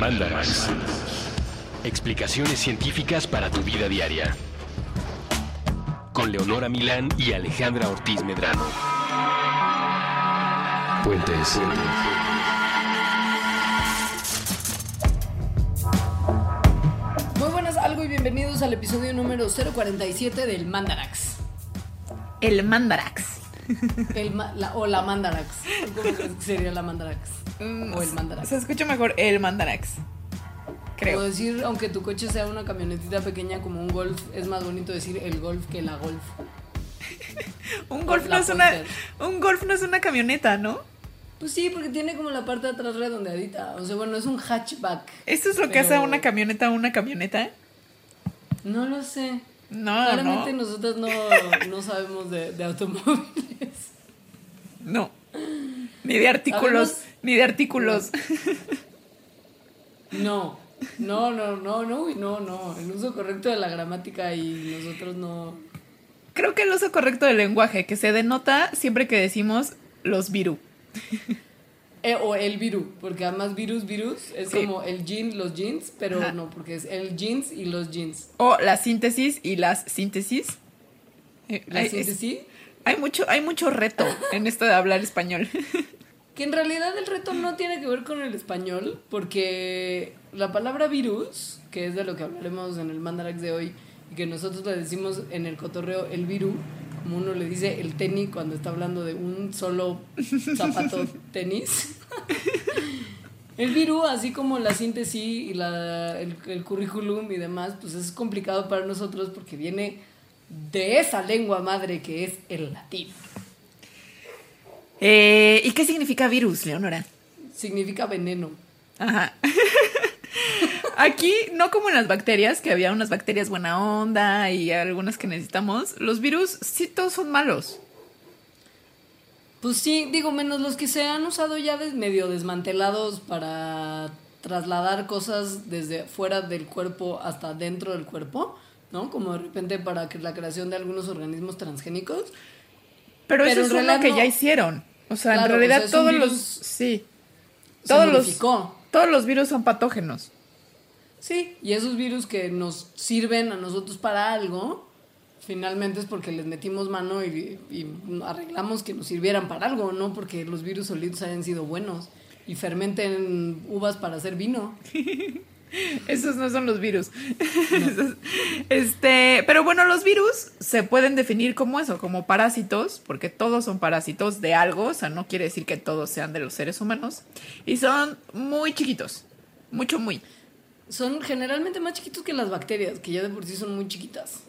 Mandarax. Explicaciones científicas para tu vida diaria. Con Leonora Milán y Alejandra Ortiz Medrano. Puentes. Muy buenas, algo y bienvenidos al episodio número 047 del Mandarax. El Mandarax. El ma- la- o la Mandarax. ¿Cómo crees que sería la Mandarax? O el Mandarax. Se escucha mejor el Mandarax. Creo. O decir, aunque tu coche sea una camionetita pequeña como un Golf, es más bonito decir el Golf que la Golf. Un golf la no es una. Un golf no es una camioneta, ¿no? Pues sí, porque tiene como la parte de atrás redondeadita. O sea, bueno, es un hatchback. ¿Eso es lo que hace una camioneta una camioneta? No lo sé. No, Claramente no. nosotros no, no sabemos de, de automóviles. No. Ni de artículos. Ni de artículos. No, no, no, no, no, no, no. El uso correcto de la gramática y nosotros no. Creo que el uso correcto del lenguaje, que se denota siempre que decimos los virus. Eh, o el virus, porque además virus, virus es Sí. como el jean, los jeans, pero Ajá. no, porque es el jeans y los jeans. O la síntesis y las síntesis. Eh, La hay- es- síntesis. hay mucho, hay mucho reto en esto de hablar español. Que en realidad el reto no tiene que ver con el español, porque la palabra virus, que es de lo que hablaremos en el Mandarax de hoy, y que nosotros le decimos en el cotorreo el viru, como uno le dice el tenis cuando está hablando de un solo zapato tenis. El viru, así como la síntesis y la, el, el currículum y demás, pues es complicado para nosotros porque viene de esa lengua madre que es el latín. Eh, ¿Y qué significa virus, Leonora? Significa veneno. Ajá. Aquí, no como en las bacterias, que había unas bacterias buena onda y algunas que necesitamos, los virus sí todos son malos. Pues sí, digo, menos los que se han usado ya des- medio desmantelados para trasladar cosas desde fuera del cuerpo hasta dentro del cuerpo, ¿no? Como de repente para que la creación de algunos organismos transgénicos. Pero, Pero eso es uno que no. ya hicieron. O sea, Claro, en realidad todos los... virus- Sí. Todos los, todos los virus son patógenos. Sí, y esos virus que nos sirven a nosotros para algo, finalmente es porque les metimos mano y, y arreglamos que nos sirvieran para algo, no porque los virus solitos hayan sido buenos y fermenten uvas para hacer vino. Esos no son los virus. Esos- este, pero bueno, los virus se pueden definir como eso, como parásitos, porque todos son parásitos de algo, o sea, no quiere decir que todos sean de los seres humanos, y son muy chiquitos, mucho, muy, Son generalmente más chiquitos que las bacterias, que ya de por sí son muy chiquitas.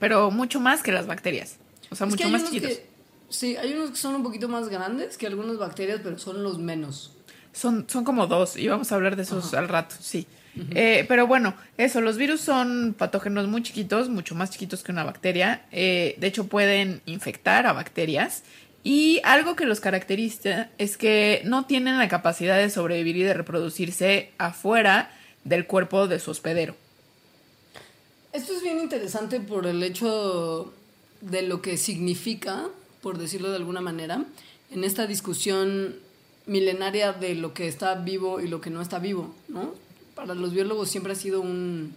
pero mucho más que las bacterias, o sea, Es mucho más chiquitos. que- sí, hay unos que son un poquito más grandes que algunas bacterias, pero son los menos. Son, son como dos, y vamos a hablar de esos al rato, sí. Eh, pero bueno, eso, los virus son patógenos muy chiquitos, mucho más chiquitos que una bacteria. Eh, de hecho, pueden infectar a bacterias. Y algo que los caracteriza es que no tienen la capacidad de sobrevivir y de reproducirse afuera del cuerpo de su hospedero. Esto es bien interesante por el hecho de lo que significa, por decirlo de alguna manera, en esta discusión milenaria de lo que está vivo y lo que no está vivo, ¿no? Para los biólogos siempre ha sido un,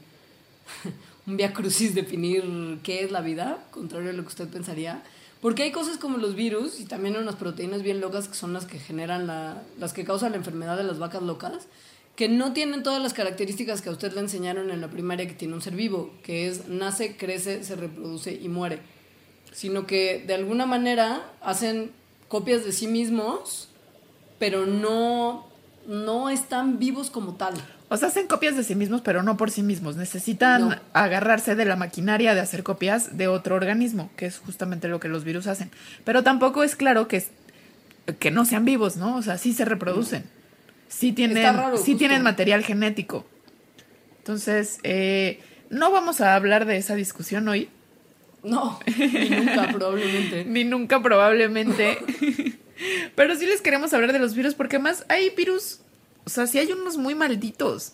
un via crucis definir qué es la vida, contrario a lo que usted pensaría. Porque hay cosas como los virus y también unas proteínas bien locas que son las que generan la, las que causan la enfermedad de las vacas locas, que no tienen todas las características que a usted le enseñaron en la primaria que tiene un ser vivo, que es nace, crece, se reproduce y muere. Sino que de alguna manera hacen copias de sí mismos, pero no, no están vivos como tal. O sea, hacen copias de sí mismos, pero no por sí mismos. Necesitan No. agarrarse de la maquinaria de hacer copias de otro organismo, que es justamente lo que los virus hacen. Pero tampoco es claro que, que no sean vivos, ¿no? O sea, sí se reproducen. Sí tienen, raro, sí tienen material genético. Entonces, eh, no vamos a hablar de esa discusión hoy, No, ni nunca probablemente. ni nunca probablemente. Pero sí les queremos hablar de los virus porque más hay virus, o sea, sí hay unos muy malditos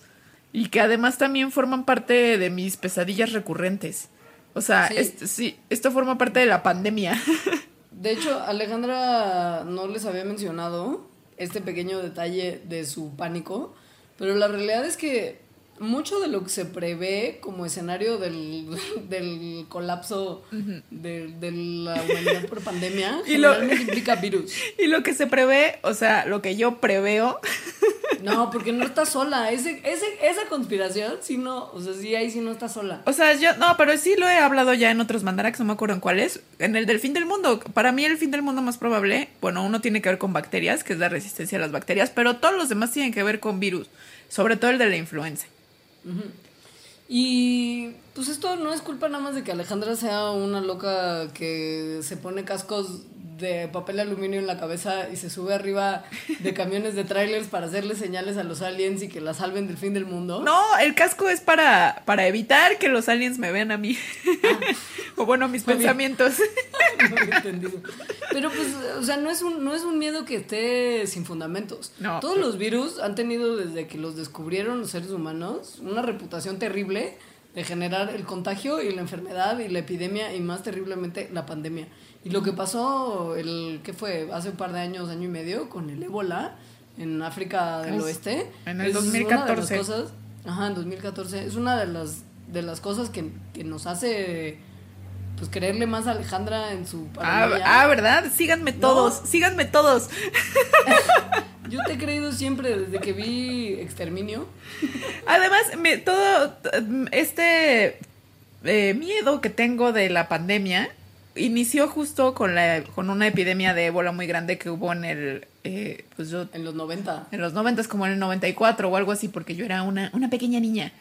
y que además también forman parte de mis pesadillas recurrentes. O sea, Sí. est- sí, esto forma parte de la pandemia. De hecho, Alejandra no les había mencionado este pequeño detalle de su pánico, Pero la realidad es que mucho de lo que se prevé como escenario del, del colapso de, de la humanidad por pandemia Y lo- generalmente implica virus. Y lo que se prevé, o sea, lo que yo preveo, No, porque no está sola. Ese, ese, esa conspiración, sí no, o sea, sí ahí sí no está sola. o sea, yo, no, pero sí lo he hablado ya en otros mandarax, no me acuerdo en cuáles, en el del fin del mundo. Para mí el fin del mundo más probable, bueno, uno tiene que ver con bacterias, que es la resistencia a las bacterias, pero todos los demás tienen que ver con virus, sobre todo el de la influenza. Y pues esto no es culpa nada más de que Alejandra sea una loca que se pone cascos de papel aluminio en la cabeza y se sube arriba de camiones de trailers para hacerle señales a los aliens y que la salven del fin del mundo. No, el casco es para, para evitar que los aliens me vean a mí. o bueno, mis Muy pensamientos. No entendido. Pero pues, o sea, no es un, no es un miedo que esté sin fundamentos. No. Todos los virus han tenido desde que los descubrieron los seres humanos una reputación terrible de generar el contagio y la enfermedad y la epidemia y más terriblemente la pandemia. Y lo que pasó el ¿qué fue? hace un par de años, año y medio con el ébola en África del Es- Oeste. en el es una de las 2014. cosas, ajá, en 2014 es una de las de las cosas que, que nos hace pues creerle más a Alejandra en su Ah, ah, ¿verdad? Síganme todos, síganme todos. Yo te he creído siempre desde que vi Exterminio. Además, me, todo este eh, miedo que tengo de la pandemia inició justo con la con una epidemia de ébola muy grande que hubo en el eh, pues yo En los 90. en los 90 como en el 94 o algo así porque yo era una una pequeña niña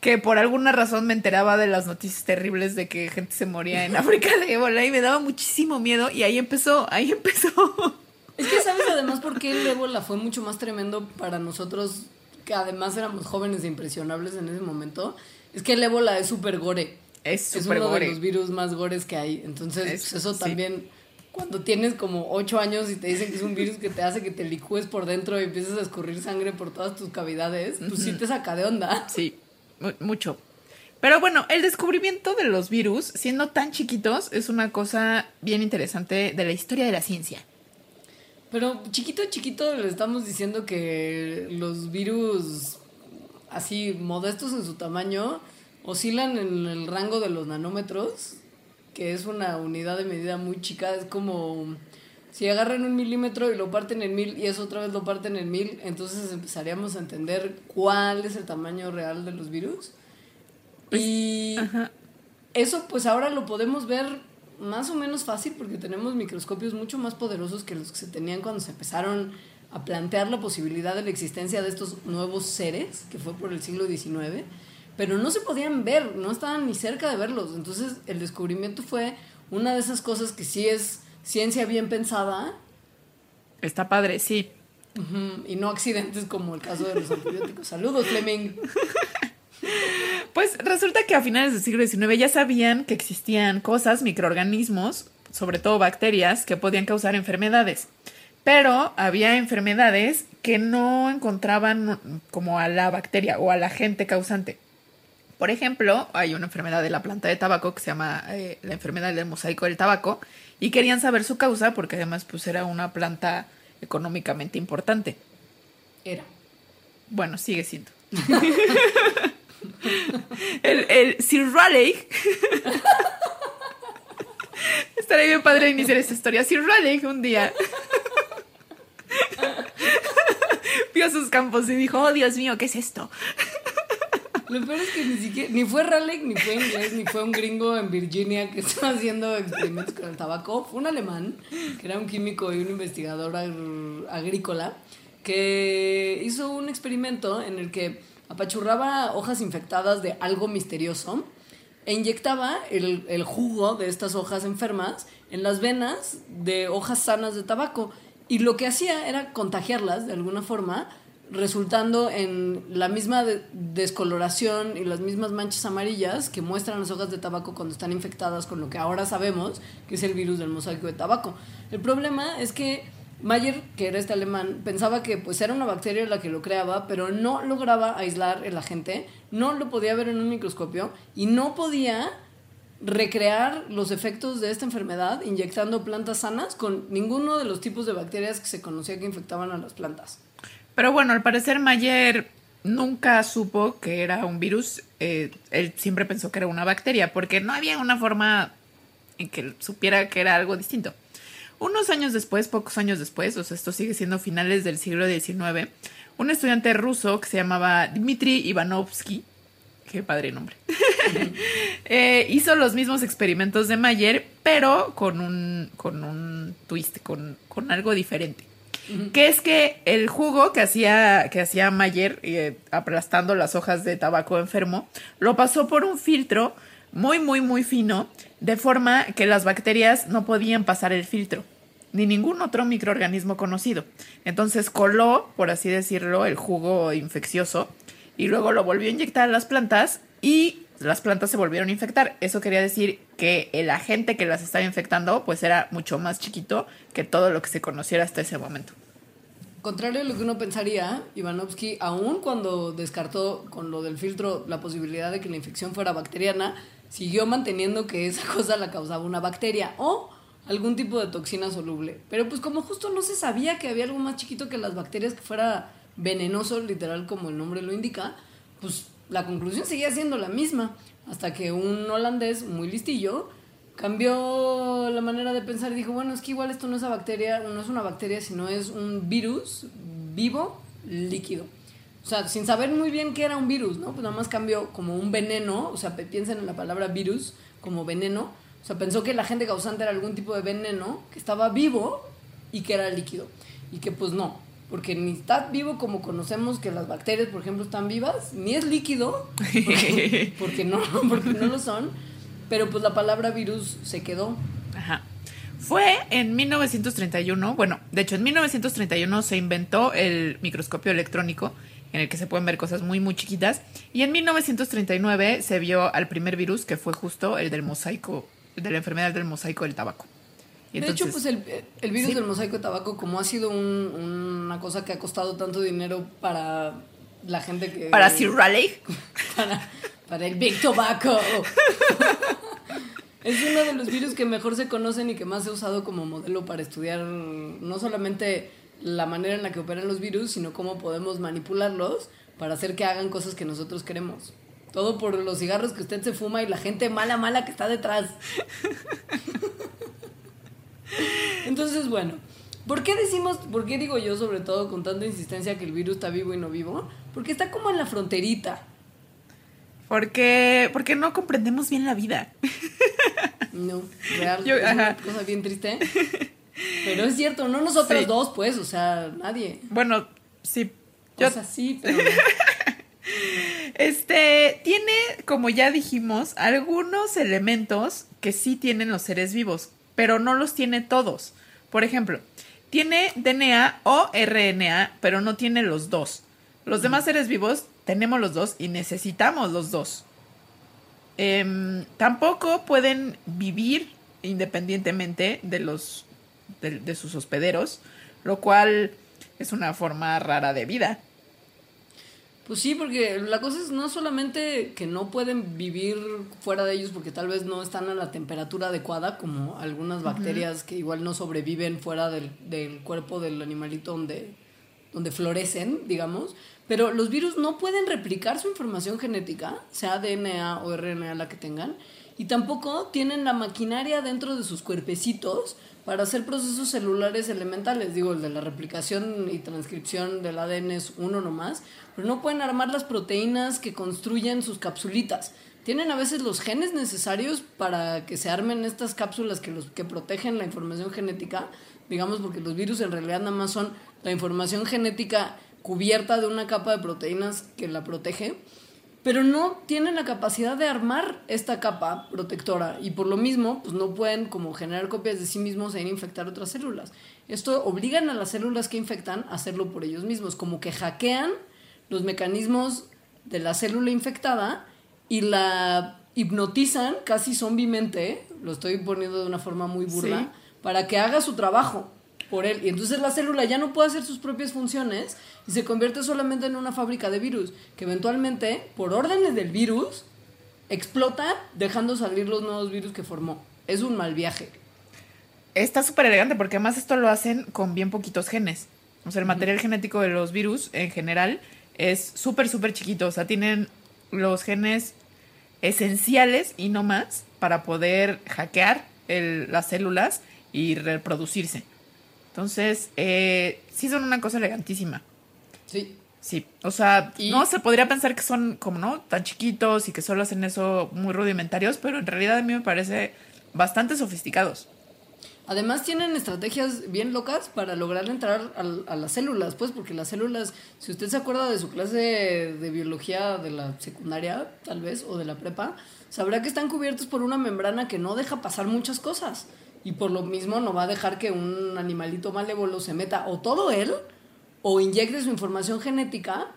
que por alguna razón me enteraba de las noticias terribles de que gente se moría en África de ébola y me daba muchísimo miedo y ahí empezó, ahí empezó. Es que sabes además por qué el ébola fue mucho más tremendo para nosotros, que además éramos jóvenes e impresionables en ese momento. Es que el ébola es súper gore. Es Es súper uno de gore. los virus más gores que hay. Entonces, Es- pues eso sí. también, cuando tienes como 8 años y te dicen que es un virus que te hace que te licúes por dentro y empiezas a escurrir sangre por todas tus cavidades, pues sí te saca de onda. Sí, mu- mucho. Pero bueno, el descubrimiento de los virus, siendo tan chiquitos, es una cosa bien interesante de la historia de la ciencia. Pero chiquito, chiquito le estamos diciendo que los virus así modestos en su tamaño oscilan en el rango de los nanómetros, que es una unidad de medida muy chica, es como si agarran un milímetro y lo parten en mil y eso otra vez lo parten en mil, entonces empezaríamos a entender cuál es el tamaño real de los virus. Y eso pues ahora lo podemos ver más o menos fácil porque tenemos microscopios mucho más poderosos que los que se tenían cuando se empezaron a plantear la posibilidad de la existencia de estos nuevos seres, que fue por el siglo XIX, pero no se podían ver, no estaban ni cerca de verlos. Entonces el descubrimiento fue una de esas cosas que sí es ciencia bien pensada Está padre, sí. y no accidentes como el caso de los antibióticos. Saludos, Fleming. Pues resulta que a finales del siglo XIX ya sabían que existían cosas, microorganismos, sobre todo bacterias, que podían causar enfermedades. Pero había enfermedades que no encontraban como a la bacteria o al agente causante. Por ejemplo, hay una enfermedad de la planta de tabaco que se llama eh, la enfermedad del mosaico del tabaco y querían saber su causa porque además pues era una planta económicamente importante. Era. Bueno, sigue siendo. el, Sir Raleigh. Estaría bien padre iniciar esta historia. Sir Raleigh un día vio sus campos y dijo, oh Dios mío, ¿qué es esto? Lo peor es que ni ni fue Raleigh, ni fue inglés, ni fue un gringo en Virginia que estaba haciendo experimentos con el tabaco. Fue un alemán, que era un químico y un investigador agr- agrícola, que hizo un experimento en el que apachurraba hojas infectadas de algo misterioso e inyectaba el, el jugo de estas hojas enfermas en las venas de hojas sanas de tabaco. Y lo que hacía era contagiarlas de alguna forma, resultando en la misma de- descoloración y las mismas manchas amarillas que muestran las hojas de tabaco cuando están infectadas con lo que ahora sabemos que es el virus del mosaico de tabaco. El problema es que Mayer, que era este alemán, pensaba que pues era una bacteria la que lo creaba, pero no lograba aislar el agente, no lo podía ver en un microscopio y no podía recrear los efectos de esta enfermedad inyectando plantas sanas con ninguno de los tipos de bacterias que se conocía que infectaban a las plantas. Pero bueno, al parecer Mayer nunca supo que era un virus. Eh, él siempre pensó que era una bacteria, porque no había una forma en que supiera que era algo distinto. Unos años después, pocos años después, o sea, esto sigue siendo finales del siglo XIX, un estudiante ruso que se llamaba Dmitry Ivanovsky, qué padre nombre, eh, hizo los mismos experimentos de Mayer, pero con un, con un twist, con, con algo diferente. Que es que el jugo que hacía, que hacía Mayer, eh, aplastando las hojas de tabaco enfermo, lo pasó por un filtro muy, muy, muy fino, de forma que las bacterias no podían pasar el filtro, ni ningún otro microorganismo conocido. Entonces coló, por así decirlo, el jugo infeccioso y luego lo volvió a inyectar a las plantas y las plantas se volvieron a infectar. Eso quería decir que el agente que las estaba infectando pues era mucho más chiquito que todo lo que se conociera hasta ese momento. Contrario a lo que uno pensaría, Ivanovsky, aún cuando descartó con lo del filtro la posibilidad de que la infección fuera bacteriana, siguió manteniendo que esa cosa la causaba una bacteria o algún tipo de toxina soluble. Pero pues como justo no se sabía que había algo más chiquito que las bacterias que fuera venenoso, literal como el nombre lo indica, pues la conclusión seguía siendo la misma, hasta que un holandés muy listillo cambió la manera de pensar y dijo, bueno, es que igual esto no es una bacteria, no es una bacteria, sino es un virus vivo líquido. O sea, sin saber muy bien qué era un virus, ¿no? Pues nada más cambió como un veneno, o sea, piensen en la palabra virus como veneno. O sea, pensó que el agente causante era algún tipo de veneno que estaba vivo y que era líquido. Y que pues no, porque ni está vivo como conocemos que las bacterias, por ejemplo, están vivas, ni es líquido, porque, no, porque no lo son, pero pues la palabra virus se quedó. Ajá. Fue en 1931, bueno, de hecho en 1931 se inventó el microscopio electrónico en el que se pueden ver cosas muy muy chiquitas y en 1939 se vio al primer virus que fue justo el del mosaico, de la enfermedad del mosaico del tabaco de hecho, pues el, virus del mosaico de tabaco, como ha sido una cosa que ha costado tanto dinero para la gente que... Para Sir Raleigh. Para, para el Big Tobacco. es uno de los virus que mejor se conocen y que más se ha usado como modelo para estudiar no solamente la manera en la que operan los virus, sino cómo podemos manipularlos para hacer que hagan cosas que nosotros queremos. Todo por los cigarros que usted se fuma y la gente mala, mala que está detrás. Entonces, bueno, ¿por qué decimos, por qué digo yo sobre todo con tanta insistencia que el virus está vivo y no vivo? Porque está como en la fronterita. Porque, porque no comprendemos bien la vida. No, real. es una cosa bien triste. Pero es cierto, no nosotros dos, pues, o sea, nadie. Bueno, sí. Yo... O sea, sí, pero... Este tiene, como ya dijimos, algunos elementos que sí tienen los seres vivos, pero no los tiene todos. Por ejemplo, tiene DNA o RNA, pero no tiene los dos. Los demás seres vivos tenemos los dos y necesitamos los dos. Em, tampoco pueden vivir independientemente de los de sus hospederos, lo cual es una forma rara de vida. Pues sí, porque la cosa es no solamente que no pueden vivir fuera de ellos porque tal vez no están a la temperatura adecuada, como algunas bacterias que igual no sobreviven fuera del, del, cuerpo del animalito donde, donde florecen, digamos, pero los virus no pueden replicar su información genética, sea DNA o RNA la que tengan, y tampoco tienen la maquinaria dentro de sus cuerpecitos para hacer procesos celulares elementales. Digo, el de la replicación y transcripción del ADN es uno nomás, pero no pueden armar las proteínas que construyen sus capsulitas. Tienen a veces los genes necesarios para que se armen estas cápsulas que, los, que protegen la información genética, digamos, porque los virus en realidad nada más son la información genética cubierta de una capa de proteínas que la protege pero no tienen la capacidad de armar esta capa protectora. Y por lo mismo pues no pueden como generar copias de sí mismos e infectar otras células. Esto obligan a las células que infectan a hacerlo por ellos mismos, como que hackean los mecanismos de la célula infectada y la hipnotizan casi zombimente, lo estoy poniendo de una forma muy burla, para que haga su trabajo por él. Y entonces la célula ya no puede hacer sus propias funciones y se convierte solamente en una fábrica de virus, que eventualmente, por órdenes del virus, explota dejando salir los nuevos virus que formó. Es un mal viaje. Está súper elegante porque además esto lo hacen con bien poquitos genes. O sea, el material genético de los virus en general es súper, súper chiquito. O sea, tienen los genes esenciales y no más para poder hackear el- las células y reproducirse. Entonces, eh, sí son una cosa elegantísima. Sí. Sí, o sea, Y- no se podría pensar que son como no tan chiquitos y que solo hacen eso muy rudimentarios, pero en realidad a mí me parece bastante sofisticados. Además tienen estrategias bien locas para lograr entrar al- a, las células, pues, porque las células, si usted se acuerda de su clase de biología de la secundaria, tal vez, o de la prepa, sabrá que están cubiertos por una membrana que no deja pasar muchas cosas. Y por lo mismo no va a dejar que un animalito malévolo se meta o todo él, o inyecte su información genética,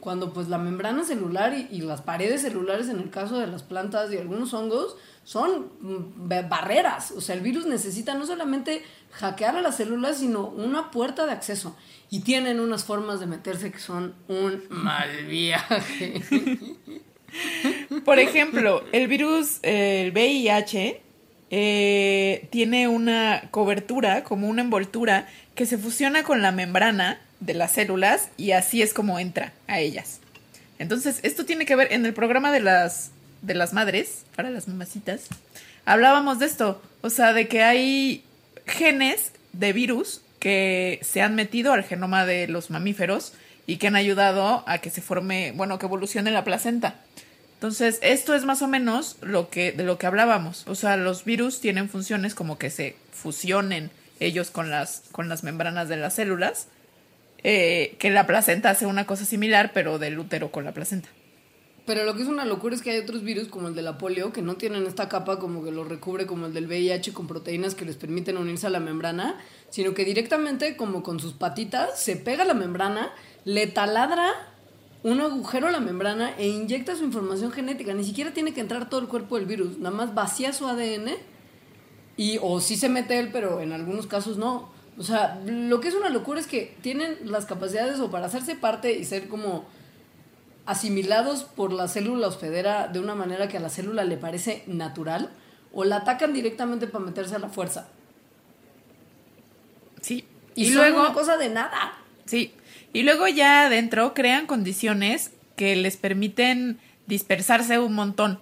cuando pues la membrana celular y, las paredes celulares, en el caso de las plantas y algunos hongos, son mm, ba- barreras. O sea, el virus necesita no solamente hackear a las células, sino una puerta de acceso. Y tienen unas formas de meterse que son un mal viaje. Por ejemplo, el virus, el VIH, eh, tiene una cobertura, como una envoltura, que se fusiona con la membrana de las células y así es como entra a ellas. Entonces, esto tiene que ver en el programa de las, de las madres, para las mamacitas, hablábamos de esto, o sea, de que hay genes de virus que se han metido al genoma de los mamíferos y que han ayudado a que se forme, bueno, que evolucione la placenta. Entonces, esto es más o menos lo que, de lo que hablábamos. O sea, los virus tienen funciones como que se fusionen ellos con las, con las membranas de las células, eh, que la placenta hace una cosa similar, pero del útero con la placenta. Pero lo que es una locura es que hay otros virus como el de la polio que no tienen esta capa como que lo recubre como el del VIH con proteínas que les permiten unirse a la membrana, sino que directamente como con sus patitas se pega la membrana, le taladra un agujero a la membrana e inyecta su información genética. Ni siquiera tiene que entrar todo el cuerpo del virus, nada más vacía su ADN y o sí se mete él, pero en algunos casos no. O sea, lo que es una locura es que tienen las capacidades o para hacerse parte y ser como asimilados por la célula hospedera de una manera que a la célula le parece natural o la atacan directamente para meterse a la fuerza. Sí. Y, Y, luego, una cosa de nada. sí. Y luego ya adentro crean condiciones que les permiten dispersarse un montón.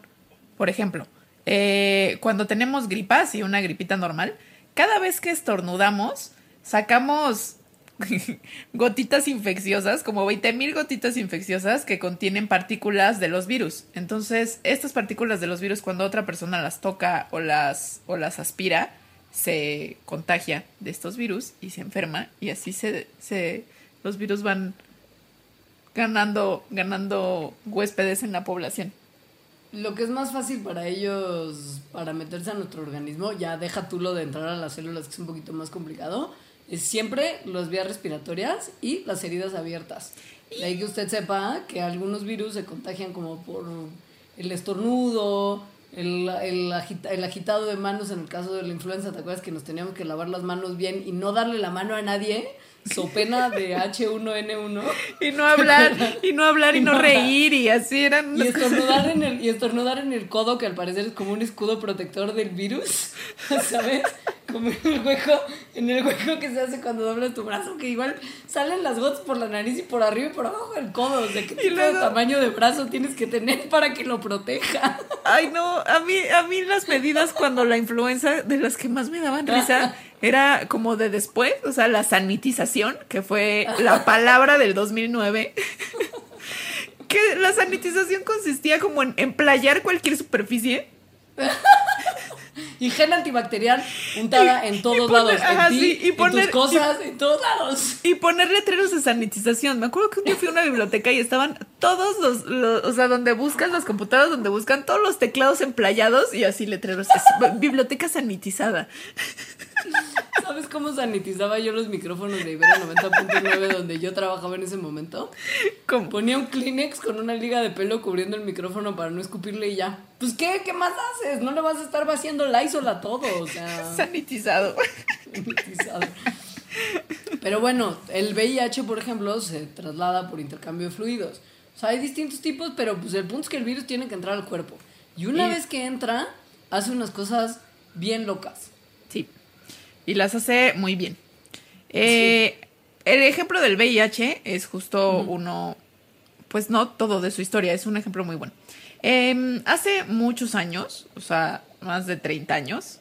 Por ejemplo, eh, cuando tenemos gripas y una gripita normal, cada vez que estornudamos, sacamos gotitas infecciosas, como 20 mil gotitas infecciosas que contienen partículas de los virus. Entonces, estas partículas de los virus, cuando otra persona las toca o las, o las aspira, se contagia de estos virus y se enferma y así se los virus van ganando ganando huéspedes en la población. Lo que es más fácil para ellos, para meterse a nuestro organismo, ya deja tú lo de entrar a las células, que es un poquito más complicado, es siempre las vías respiratorias y las heridas abiertas. De ahí que usted sepa que algunos virus se contagian como por el estornudo, el, el, agita- el agitado de manos en el caso de la influenza. ¿Te acuerdas que nos teníamos que lavar las manos bien y no darle la mano a nadie? So pena de H1N1. Y no hablar, y no hablar y Y no reír y así eran Y estornudar, en el, y estornudar en el codo, que al parecer es como un escudo protector del virus, ¿sabes? Como en el hueco, en el hueco que se hace cuando doblas tu brazo, que igual salen las gotas por la nariz y por arriba y por abajo del codo. O sea, ¿qué tipo luego- de tamaño de brazo tienes que tener para que lo proteja? Ay, no, a mí, a mí las medidas cuando la influenza, de las que más me daban risa, era como de después, o sea, la sanitización, que fue la palabra del 2009. Que la sanitización consistía como en emplayar cualquier superficie Y gel antibacterial untada en todos poner- lados. ajá, en ti, sí, y en poner- tus cosas, en todos lados. y poner letreros de sanitización. Me acuerdo que un día fui a una biblioteca y estaban todos los, los- o sea, donde buscan las computadoras, donde buscan todos los teclados emplayados y así letreros. Es- biblioteca sanitizada. ¿Sabes cómo sanitizaba yo los micrófonos de Ibero 90.9 donde yo trabajaba en ese momento? ¿Cómo? Ponía un Kleenex con una liga de pelo cubriendo el micrófono para no escupirle y ya. Pues ¿qué? ¿Qué más haces? No le vas a estar vaciando Lysol a todo, o sea, Sanitizado. sanitizado. Pero bueno, el VIH, por ejemplo, se traslada por intercambio de fluidos. O sea, hay distintos tipos, pero pues el punto es que el virus tiene que entrar al cuerpo. Y una Y- vez que entra, hace unas cosas bien locas. Sí. Y las hace muy bien. Eh, El ejemplo del VIH es justo uno, pues no todo de su historia, es un ejemplo muy bueno. Em, hace muchos años, o sea, más de 30 años,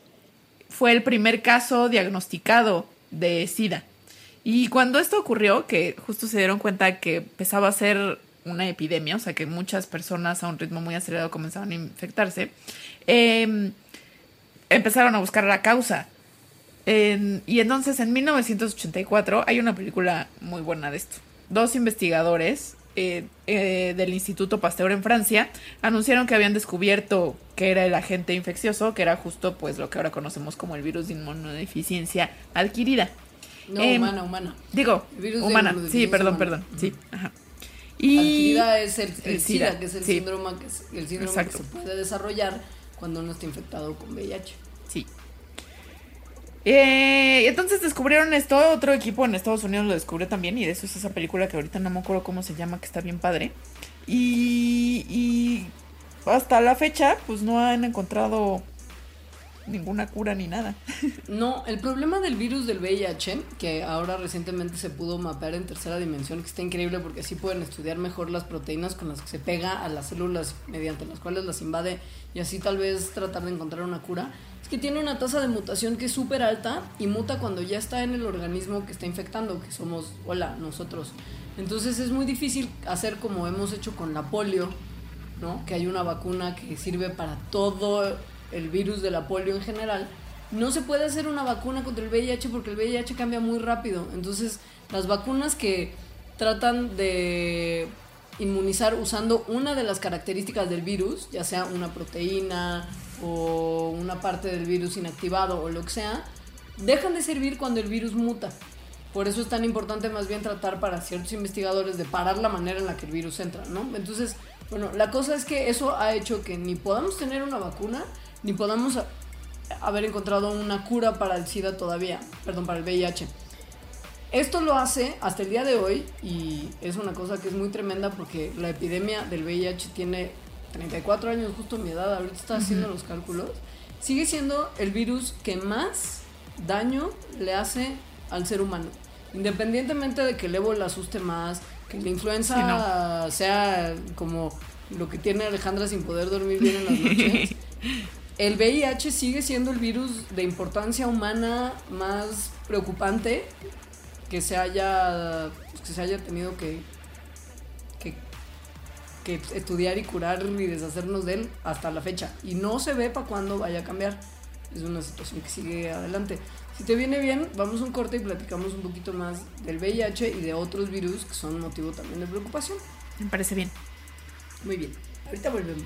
fue el primer caso diagnosticado de SIDA. Y cuando esto ocurrió, que justo se dieron cuenta que empezaba a ser una epidemia, o sea que muchas personas a un ritmo muy acelerado comenzaban a infectarse, em, empezaron a buscar la causa. Y entonces en 1984 hay una película muy buena de esto. Dos investigadores eh, eh, del Instituto Pasteur en Francia anunciaron que habían descubierto que era el agente infeccioso, que era justo pues lo que ahora conocemos como el virus de inmunodeficiencia adquirida. No, Em, humana, humana. Digo, El virus de humana. Sí, perdón, humana. perdón. Sí, ajá. Y Adquirida es el, el el SIDA, SIDA, que es el sí. síndrome, que, es- el síndrome que Exacto. se puede desarrollar cuando uno está infectado con VIH. Sí. Eh, entonces descubrieron esto, otro equipo en Estados Unidos lo descubrió también, y de eso es esa película que ahorita no me acuerdo cómo se llama, que está bien padre. Y, y hasta la fecha, pues no han encontrado ninguna cura ni nada. No, el problema del virus del VIH, que ahora recientemente se pudo mapear en tercera dimensión, que está increíble porque así pueden estudiar mejor las proteínas con las que se pega a las células mediante las cuales las invade y así tal vez tratar de encontrar una cura, es que tiene una tasa de mutación que es súper alta y muta cuando ya está en el organismo que está infectando, que somos, hola, nosotros. Entonces es muy difícil hacer como hemos hecho con la polio, ¿no? Que hay una vacuna que sirve para todo el virus de la polio en general. No se puede hacer una vacuna contra el VIH porque el VIH cambia muy rápido. Entonces, las vacunas que tratan de inmunizar usando una de las características del virus, ya sea una proteína o una parte del virus inactivado o lo que sea, dejan de servir cuando el virus muta. Por eso es tan importante más bien tratar para ciertos investigadores de parar la manera en la que el virus entra, ¿no? Entonces, bueno, la cosa es que eso ha hecho que ni podamos tener una vacuna, ni podamos haber encontrado una cura para el SIDA todavía, perdón, para el VIH. Esto lo hace hasta el día de hoy y es una cosa que es muy tremenda porque la epidemia del VIH tiene 34 años, justo mi edad, ahorita está haciendo los cálculos. Sigue siendo el virus que más daño le hace al ser humano. Independientemente de que el ébola asuste más, que la influenza sea como lo que tiene Alejandra sin poder dormir bien en las noches. El VIH sigue siendo el virus de importancia humana más preocupante que se haya, pues, que se haya tenido que, que, que estudiar y curar y deshacernos de él hasta la fecha. Y no se ve para cuándo vaya a cambiar. Es una situación que sigue adelante. Si te viene bien, vamos a un corte y platicamos un poquito más del VIH y de otros virus que son motivo también de preocupación. Me parece bien. Muy bien, ahorita volvemos.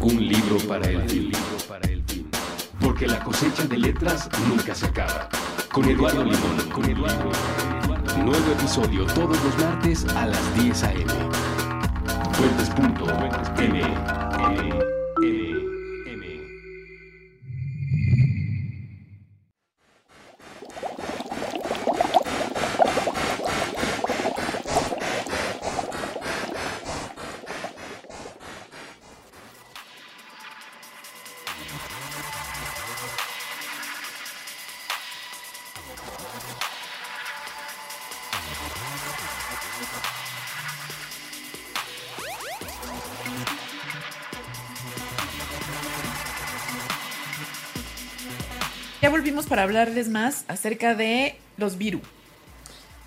Un libro para el fin. Porque la cosecha de letras nunca se acaba. Con Eduardo Limón. Con Eduardo. Nuevo episodio todos los martes a las 10 a.m. Fuentes.m. para hablarles más acerca de los virus.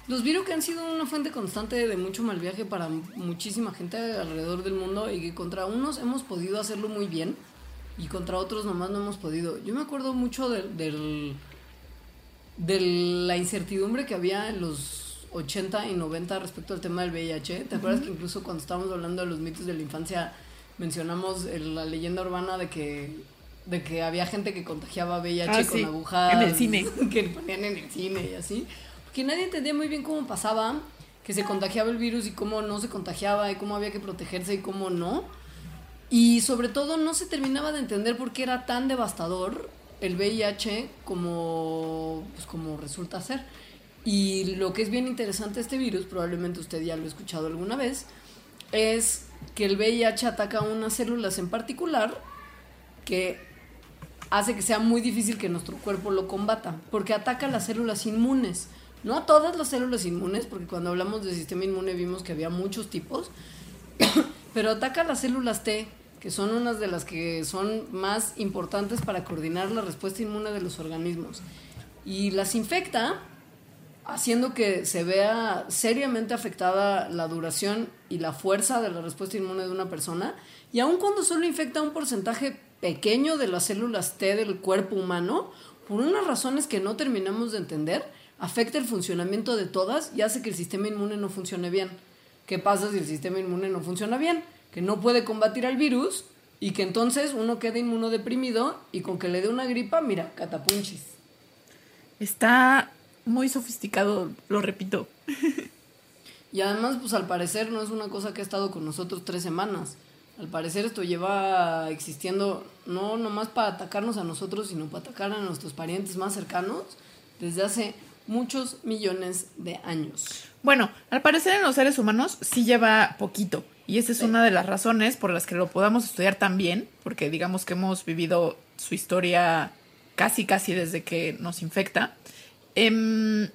Los virus que han sido una fuente constante de mucho mal viaje para muchísima gente alrededor del mundo y que contra unos hemos podido hacerlo muy bien y contra otros nomás no hemos podido. Yo me acuerdo mucho del, del de la incertidumbre que había en los 80 y 90 respecto al tema del VIH. ¿Te acuerdas que incluso cuando estábamos hablando de los mitos de la infancia mencionamos la leyenda urbana de que de que había gente que contagiaba VIH Ah, con sí, agujas en el cine. que ponían en el cine y así? Porque nadie entendía muy bien cómo pasaba, que se contagiaba el virus y cómo no se contagiaba y cómo había que protegerse y cómo no. Y sobre todo no se terminaba de entender por qué era tan devastador el VIH como, pues, como resulta ser. Y lo que es bien interesante de este virus, probablemente usted ya lo ha escuchado alguna vez, es que el VIH ataca unas células en particular que hace que sea muy difícil que nuestro cuerpo lo combata, porque ataca las células inmunes. No a todas las células inmunes, porque cuando hablamos del sistema inmune vimos que había muchos tipos, pero ataca las células T, que son unas de las que son más importantes para coordinar la respuesta inmune de los organismos. Y las infecta, haciendo que se vea seriamente afectada la duración y la fuerza de la respuesta inmune de una persona, y aun cuando solo infecta un porcentaje pequeño de las células T del cuerpo humano, por unas razones que no terminamos de entender, afecta el funcionamiento de todas y hace que el sistema inmune no funcione bien. ¿Qué pasa si el sistema inmune no funciona bien? Que no puede combatir al virus y que entonces uno queda inmunodeprimido y con que le dé una gripa, mira, catapunchis. Está muy sofisticado, lo repito. Y además, pues al parecer no es una cosa que ha estado con nosotros tres semanas. Al parecer esto lleva existiendo no nomás para atacarnos a nosotros, sino para atacar a nuestros parientes más cercanos desde hace muchos millones de años. Bueno, al parecer en los seres humanos sí lleva poquito. Y esa es una de las razones por las que lo podamos estudiar tan bien, porque digamos que hemos vivido su historia casi, casi desde que nos infecta. Em,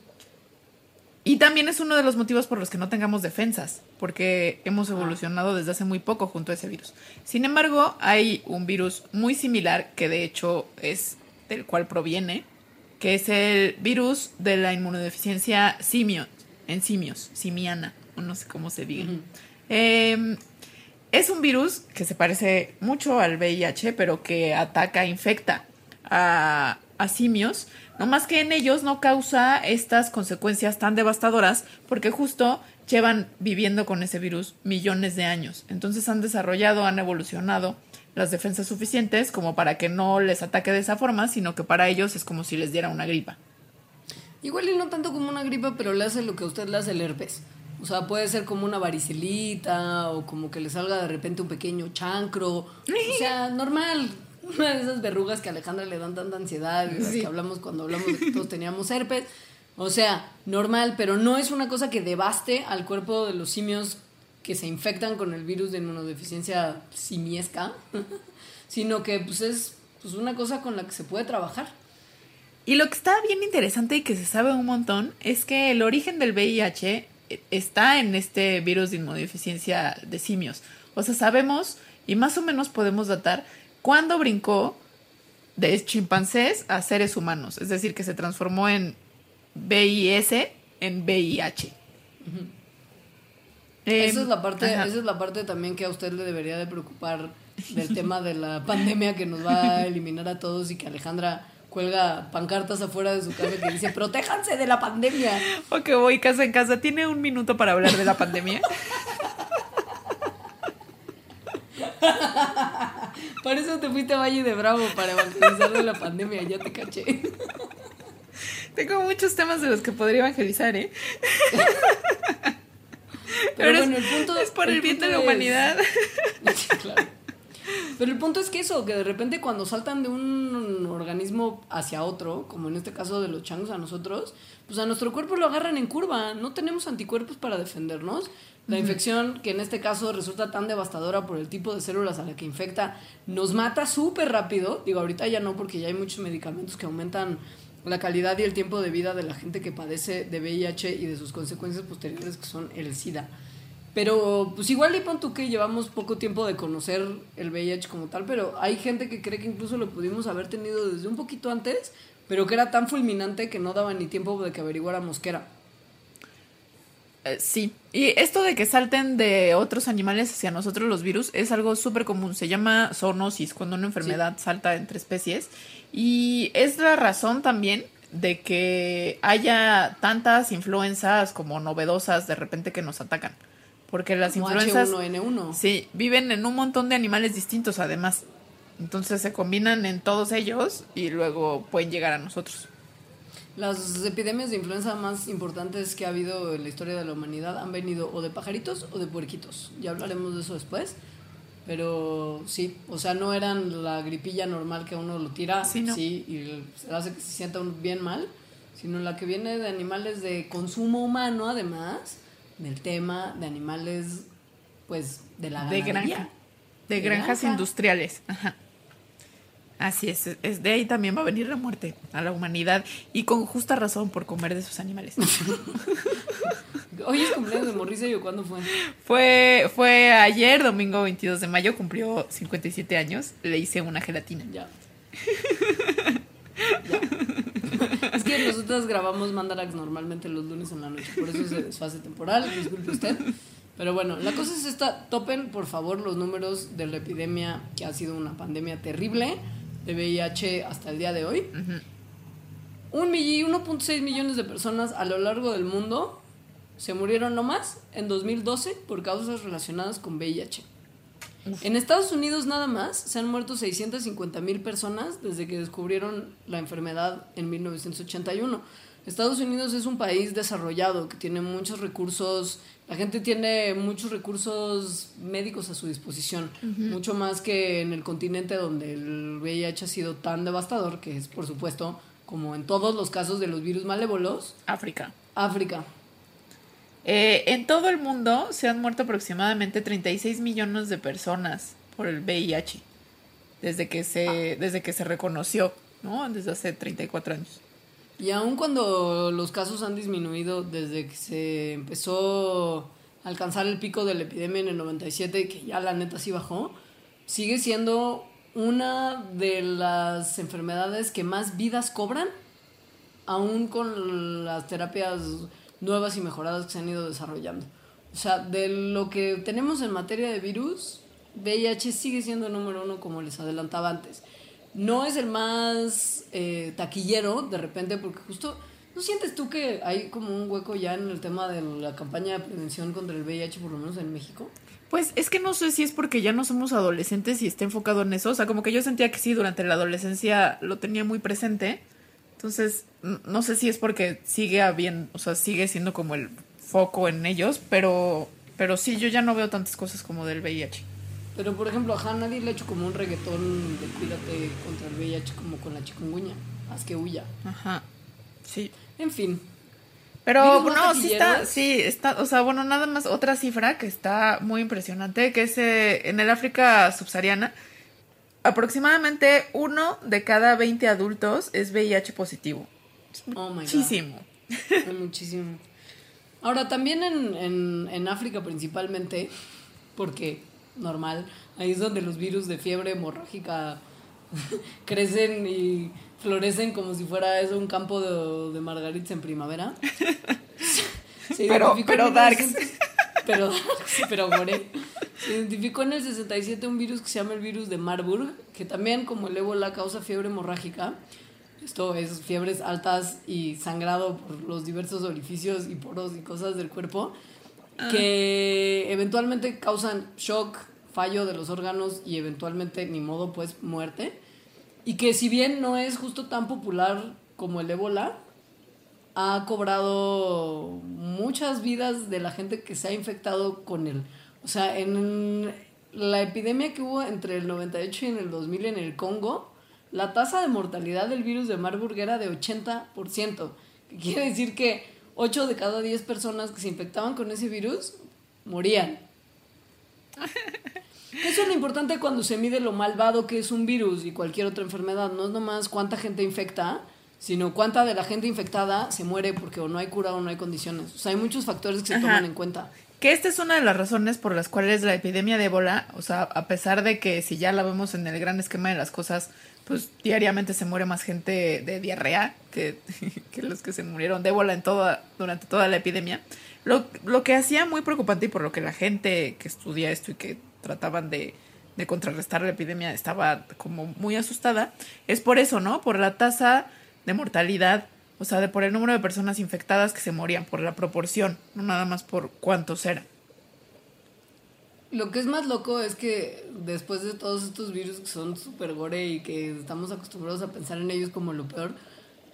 y también es uno de los motivos por los que no tengamos defensas, porque hemos evolucionado desde hace muy poco junto a ese virus. Sin embargo, hay un virus muy similar que de hecho es del cual proviene, que es el virus de la inmunodeficiencia simio, en simios, simiana, o no sé cómo se diga. Eh, es un virus que se parece mucho al VIH, pero que ataca, infecta a, a simios, no más que en ellos no causa estas consecuencias tan devastadoras, porque justo llevan viviendo con ese virus millones de años. Entonces han desarrollado, han evolucionado las defensas suficientes como para que no les ataque de esa forma, sino que para ellos es como si les diera una gripa. Igual y no tanto como una gripa, pero le hace lo que a usted le hace el herpes. O sea, puede ser como una varicelita o como que le salga de repente un pequeño chancro. O sea, normal. Una de esas verrugas que a Alejandra le dan tanta ansiedad, de las Sí. que hablamos cuando hablamos de que todos teníamos herpes. O sea, normal, pero no es una cosa que devaste al cuerpo de los simios que se infectan con el virus de inmunodeficiencia simiesca, sino que pues es pues, una cosa con la que se puede trabajar. Y lo que está bien interesante y que se sabe un montón es que el origen del VIH está en este virus de inmunodeficiencia de simios. O sea, sabemos y más o menos podemos datar cuándo brincó de chimpancés a seres humanos. Es decir, que se transformó en VIS en VIH. Esa Em, es la parte, ajá. esa es la parte también que a usted le debería de preocupar del tema de la pandemia que nos va a eliminar a todos y que Alejandra cuelga pancartas afuera de su casa que dice protéjanse de la pandemia. Ok, voy casa en casa. ¿Tiene un minuto para hablar de la pandemia? Por eso te fuiste a Valle de Bravo para evangelizar de la pandemia, ya te caché. Tengo muchos temas de los que podría evangelizar, ¿eh? Pero, es- bueno, el punto es por el, bien de la humanidad. Sí, claro. Pero el punto es que eso, que de repente cuando saltan de un organismo hacia otro, como en este caso de los changos a nosotros, pues a nuestro cuerpo lo agarran en curva. No tenemos anticuerpos para defendernos. La infección, que en este caso resulta tan devastadora por el tipo de células a la que infecta, nos mata súper rápido. Digo, ahorita ya no, porque ya hay muchos medicamentos que aumentan la calidad y el tiempo de vida de la gente que padece de VIH y de sus consecuencias posteriores que son el SIDA. Pero pues igual y pon tú que llevamos poco tiempo de conocer el VIH como tal, pero hay gente que cree que incluso lo pudimos haber tenido desde un poquito antes, pero que era tan fulminante que no daba ni tiempo de que averiguáramos qué era. Eh, sí, y esto de que salten de otros animales hacia nosotros los virus es algo súper común. Se llama zoonosis, cuando una enfermedad salta entre especies. Y es la razón también de que haya tantas influencias como novedosas de repente que nos atacan. Porque las Como influencias. H1N1. Sí, viven en un montón de animales distintos además. Entonces se combinan en todos ellos y luego pueden llegar a nosotros. Las epidemias de influenza más importantes que ha habido en la historia de la humanidad han venido o de pajaritos o de puerquitos. Ya hablaremos de eso después. Pero sí, o sea, no eran la gripilla normal que uno lo tira Sí, no. y se hace que se sienta bien mal, sino la que viene de animales de consumo humano, además, del tema de animales, pues, de la De ganadería. granja. De De granjas granja. industriales. Ajá. Así es, es de ahí también va a venir la muerte a la humanidad y con justa razón por comer de esos animales. Hoy es cumpleaños de Morrissey, ¿o cuándo fue? fue, fue ayer, domingo 22 de mayo, cumplió 57 años, le hice una gelatina. Ya. Ya. Es que nosotros grabamos Mandarax normalmente los lunes en la noche, por eso se desfase temporal, disculpe usted. Pero bueno, la cosa es esta, topen por favor los números de la epidemia que ha sido una pandemia terrible de VIH hasta el día de hoy. Un mill- 1.6 millones de personas a lo largo del mundo se murieron nomás en 2012 por causas relacionadas con VIH. En Estados Unidos nada más se han muerto 650 mil personas desde que descubrieron la enfermedad en 1981. Estados Unidos es un país desarrollado que tiene muchos recursos, la gente tiene muchos recursos médicos a su disposición, mucho más que en el continente donde el VIH ha sido tan devastador, que es por supuesto, como en todos los casos de los virus malévolos, África. África. Eh, en todo el mundo se han muerto aproximadamente 36 millones de personas por el VIH desde que se, desde que se reconoció, ¿no? Desde hace 34 años. Y aun cuando los casos han disminuido desde que se empezó a alcanzar el pico de la epidemia en el 97, que ya la neta sí bajó, sigue siendo una de las enfermedades que más vidas cobran, aún con las terapias nuevas y mejoradas que se han ido desarrollando. O sea, de lo que tenemos en materia de virus, VIH sigue siendo el número uno como les adelantaba antes. No es el más eh, taquillero de repente porque justo, ¿no sientes tú que hay como un hueco ya en el tema de la campaña de prevención contra el VIH, por lo menos en México? Pues es que no sé si es porque ya no somos adolescentes y está enfocado en eso. O sea, como que yo sentía que sí, durante la adolescencia lo tenía muy presente. Entonces, no sé si es porque sigue habiendo, o sea, sigue siendo como el foco en ellos, pero, pero sí, yo ya no veo tantas cosas como del VIH. Pero por ejemplo, ajá, nadie le ha hecho como un reggaetón de cuídate contra el VIH como con la chikungunya. Haz que huya. Ajá. Sí. En fin. Pero ¿Virus más no, sí está, sí está, o sea, bueno, nada más otra cifra que está muy impresionante, que es eh, en el África subsahariana, aproximadamente uno de cada 20 adultos es VIH positivo. Oh my God. Muchísimo. Muchísimo. Ahora, también en, en, en África principalmente, porque normal, ahí es donde los virus de fiebre hemorrágica crecen y florecen como si fuera eso un campo de, de margaritas en primavera. Se Pero- pero darks. 1900 Pero darks, pero gore. Se identificó en el 67 un virus que se llama el virus de Marburg, que también como el ébola causa fiebre hemorrágica. Esto es fiebres altas y sangrado por los diversos orificios y poros y cosas del cuerpo que eventualmente causan shock, fallo de los órganos y eventualmente, ni modo, pues muerte. Y que si bien no es justo tan popular como el ébola, ha cobrado muchas vidas de la gente que se ha infectado con él. O sea, en la epidemia que hubo entre el 98 y el 2000 en el Congo, la tasa de mortalidad del virus de Marburg era de 80%. Que quiere decir que 8 de cada 10 personas que se infectaban con ese virus morían. Eso es lo importante cuando se mide lo malvado que es un virus y cualquier otra enfermedad. No es nomás cuánta gente infecta, sino cuánta de la gente infectada se muere porque o no hay cura o no hay condiciones. O sea, hay muchos factores que se Ajá. toman en cuenta. Que esta es una de las razones por las cuales la epidemia de ébola, o sea, a pesar de que si ya la vemos en el gran esquema de las cosas, pues diariamente se muere más gente de diarrea que, los que se murieron de ébola en toda, durante toda la epidemia. Lo, lo que hacía muy preocupante y por lo que la gente que estudia esto y que trataban de, de contrarrestar la epidemia estaba como muy asustada, es por eso, ¿no? Por la tasa de mortalidad, o sea, de por el número de personas infectadas que se morían, por la proporción, no nada más por cuántos eran. Lo que es más loco es que después de todos estos virus que son súper gore y que estamos acostumbrados a pensar en ellos como lo peor,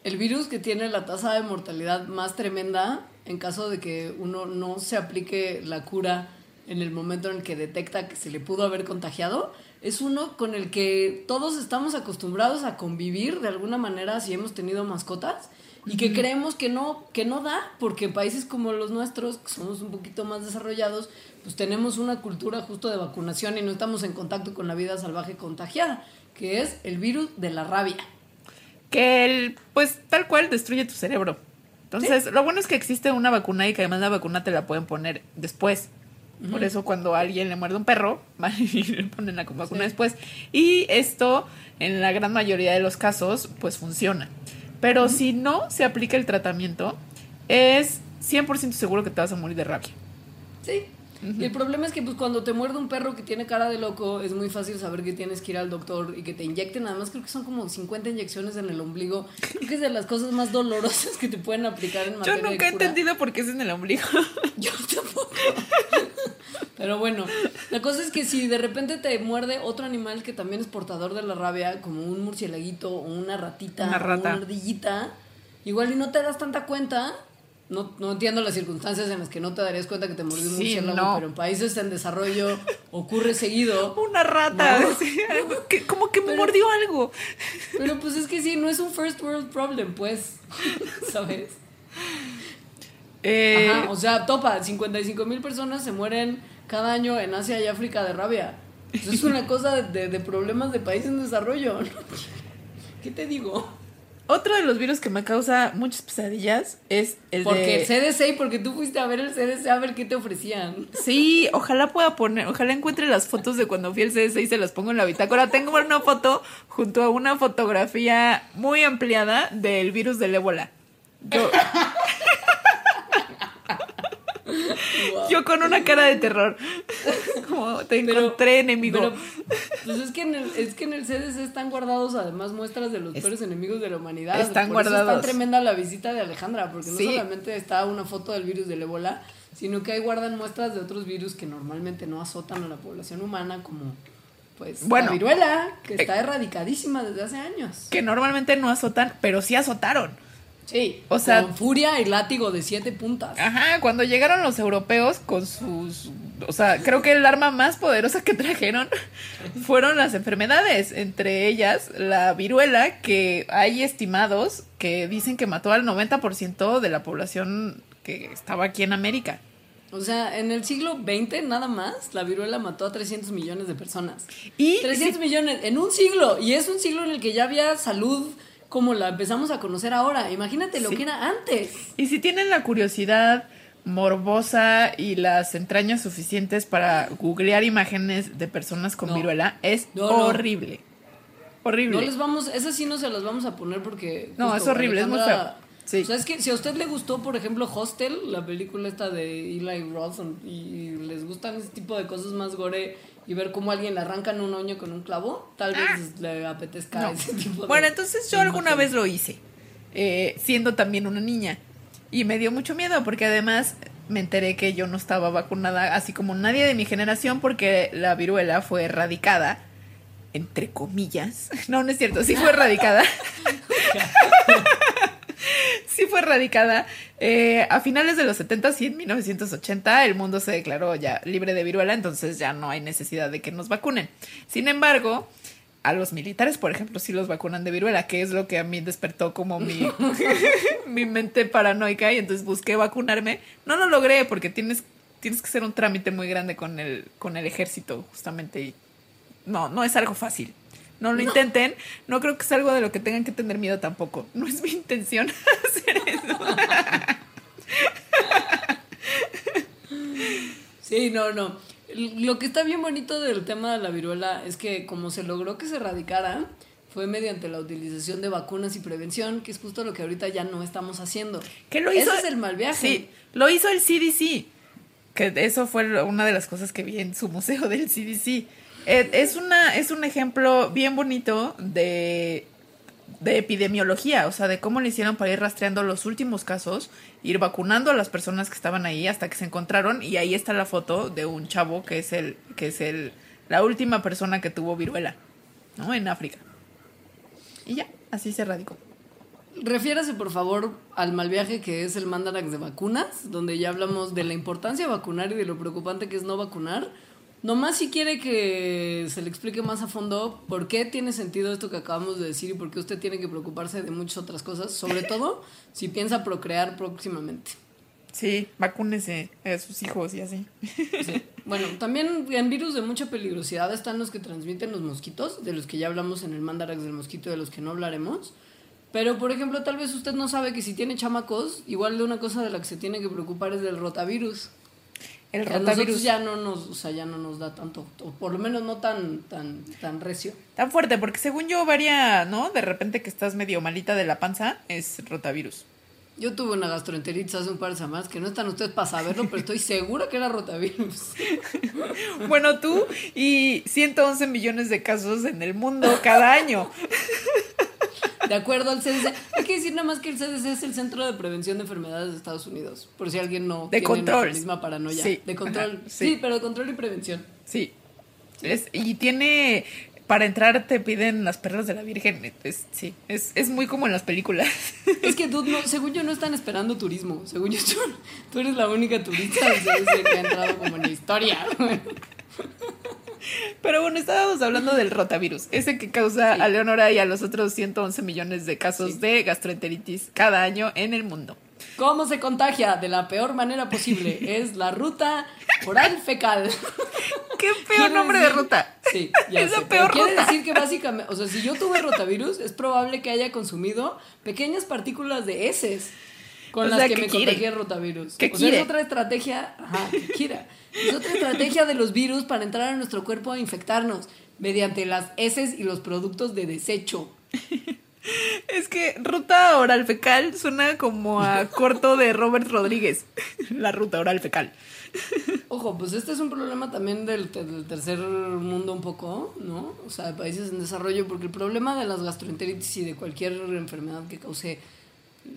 el virus que tiene la tasa de mortalidad más tremenda en caso de que uno no se aplique la cura en el momento en el que detecta que se le pudo haber contagiado, es uno con el que todos estamos acostumbrados a convivir de alguna manera si hemos tenido mascotas y que creemos que no, que no da, porque países como los nuestros, que somos un poquito más desarrollados, pues tenemos una cultura justo de vacunación y no estamos en contacto con la vida salvaje contagiada, que es el virus de la rabia. Que el, pues tal cual destruye tu cerebro. Entonces, lo bueno es que existe una vacuna y que además la vacuna te la pueden poner después. Por eso cuando a alguien le muerde un perro, van y le ponen la vacuna Sí. después. Y esto, en la gran mayoría de los casos, pues funciona. Pero si no se aplica el tratamiento, es 100% seguro que te vas a morir de rabia. Sí. Y el problema es que pues cuando te muerde un perro que tiene cara de loco, es muy fácil saber que tienes que ir al doctor y que te inyecten. Además creo que son como 50 inyecciones en el ombligo. Creo que es de las cosas más dolorosas que te pueden aplicar en Yo materia de nunca he entendido por qué es en el ombligo. Yo tampoco. Pero bueno, la cosa es que si de repente te muerde otro animal que también es portador de la rabia, como un murcielaguito o una ratita Una o rata. una ardillita, igual y no te das tanta cuenta. No, no entiendo las circunstancias en las que no te darías cuenta que te mordió un Sí, murciélago, no. pero en países en desarrollo ocurre seguido. Una rata. No. sí, algo que- como que me Pero- mordió algo. Pero pues es que sí, no es un first world problem, pues, ¿sabes? Eh, Ajá, o sea, topa, 55 mil personas se mueren cada año en Asia y África de rabia. Eso es una cosa de- de problemas de países en desarrollo. ¿Qué te digo? Otro de los virus que me causa muchas pesadillas es el Porque de... el CDC porque tú fuiste a ver el CDC a ver qué te ofrecían. Sí, ojalá pueda poner, ojalá encuentre las fotos de cuando fui al CDC y se las pongo en la bitácora. Tengo una foto junto a una fotografía muy ampliada del virus del ébola. Yo, yo con una cara de terror. Como te Pero- encontré enemigo. Pero, pues es que, en el, es que en el CDC están guardados además muestras de los Es- peores enemigos de la humanidad. están Por eso guardados. es tan tremenda la visita de Alejandra, porque no Sí. solamente está una foto del virus del ébola, sino que ahí guardan muestras de otros virus que normalmente no azotan a la población humana, como pues Bueno. la viruela, que está Eh. erradicadísima desde hace años. que normalmente no azotan, pero sí azotaron. Sí, O sea- con furia y látigo de siete puntas. Ajá, cuando llegaron los europeos con sus... O sea, creo que el arma más poderosa que trajeron fueron las enfermedades, entre ellas la viruela, que hay estimados que dicen que mató al 90% de la población que estaba aquí en América. O sea, en el siglo XX nada más, la viruela mató a 300 millones de personas. Y 300 si- millones en un siglo. Y es un siglo en el que ya había salud como la empezamos a conocer ahora. Imagínate lo Sí. que era antes. Y si tienen la curiosidad morbosa y las entrañas suficientes para googlear imágenes de personas con No. viruela, es No, no. horrible. Horrible. No les vamos, esas sí no se las vamos a poner porque. No, es horrible, es muy Alejandra- feo. Sí. O sea, es que si a usted le gustó, por ejemplo, Hostel, la película esta de Eli Roth, y les gustan ese tipo de cosas más gore y ver cómo a alguien le arrancan un oño con un clavo, tal vez le apetezca Ah. No. ese tipo de. Bueno, entonces yo alguna vez lo hice, eh, siendo también una niña. Y me dio mucho miedo porque además me enteré que yo no estaba vacunada, así como nadie de mi generación, porque la viruela fue erradicada, entre comillas. No, no es cierto, sí fue erradicada. sí fue erradicada. Eh, a finales de los 70 y en 1980 el mundo se declaró ya libre de viruela, entonces ya no hay necesidad de que nos vacunen. Sin embargo, a los militares, por ejemplo, sí los vacunan de viruela, que es lo que a mí despertó como mi, mi mente paranoica y entonces busqué vacunarme. No lo logré porque tienes, tienes que hacer un trámite muy grande con el, con el ejército, justamente. Y no, no es algo fácil. No lo intenten. No creo que es algo de lo que tengan que tener miedo tampoco. No es mi intención hacer eso. Sí, no, no. Lo que está bien bonito del tema de la viruela es que como se logró que se erradicara, fue mediante la utilización de vacunas y prevención, que es justo lo que ahorita ya no estamos haciendo. ¿Qué lo hizo? Ese es el mal viaje. Sí, lo hizo el CDC. Que eso fue una de las cosas que vi en su museo del CDC. Eh, es, una, es un ejemplo bien bonito de, de epidemiología, o sea, de cómo le hicieron para ir rastreando los últimos casos, ir vacunando a las personas que estaban ahí hasta que se encontraron y ahí está la foto de un chavo que es el que es el la última persona que tuvo viruela, ¿no? En África. Y ya, así se radicó. Refiérase por favor al mal viaje que es el Mandarax de vacunas, donde ya hablamos de la importancia de vacunar y de lo preocupante que es no vacunar. Nomás si quiere que se le explique más a fondo por qué tiene sentido esto que acabamos de decir y por qué usted tiene que preocuparse de muchas otras cosas, sobre todo si piensa procrear próximamente. Sí, vacúnese a sus hijos y así. Sí. Bueno, también en virus de mucha peligrosidad están los que transmiten los mosquitos, de los que ya hablamos en el mandarax del mosquito, de los que no hablaremos. Pero, por ejemplo, tal vez usted no sabe que si tiene chamacos, igual de una cosa de la que se tiene que preocupar es del rotavirus. El rotavirus. ya no nos, o sea, ya no nos da tanto, o por lo menos no tan, tan, tan recio. Tan fuerte, porque según yo varía, ¿no? De repente que estás medio malita de la panza, es rotavirus. Yo tuve una gastroenteritis hace un par de semanas, que no están ustedes para saberlo, pero estoy segura que era rotavirus. Bueno, tú y 111 millones de casos en el mundo cada año. De acuerdo al CDC. Hay que decir nada más que el CDC es el Centro de Prevención de Enfermedades de Estados Unidos. Por si alguien no De tiene control. la misma paranoia. Sí. De control. Ajá, sí. sí. pero de control y prevención. Sí. Es, y tiene. Para entrar te piden las perlas de la Virgen. Es, sí, es, es muy como en las películas. Es que, dude, no, según yo, no están esperando turismo. Según yo, tú, tú eres la única turista del CDC que ha entrado como en la historia. Pero bueno, estábamos hablando del rotavirus, ese que causa a Leonora y a los otros 111 millones de casos Sí. de gastroenteritis cada año en el mundo. ¿Cómo se contagia? De la peor manera posible. Es la ruta oral fecal. ¡Qué peor nombre de ruta! Sí, ya es sé, la pero peor quiere ruta. decir que básicamente, o sea, si yo tuve rotavirus, es probable que haya consumido pequeñas partículas de heces con O las sea, que que me quiere. contagié el rotavirus. Que o sea, es otra estrategia, ajá, que quiera. Es otra estrategia de los virus para entrar a nuestro cuerpo a infectarnos mediante las heces y los productos de desecho. Es que ruta oral fecal suena como a corto de Robert Rodríguez. La ruta oral fecal. Ojo, pues este es un problema también del tercer mundo un poco, ¿no? O sea, de países en desarrollo, porque el problema de las gastroenteritis y de cualquier enfermedad que cause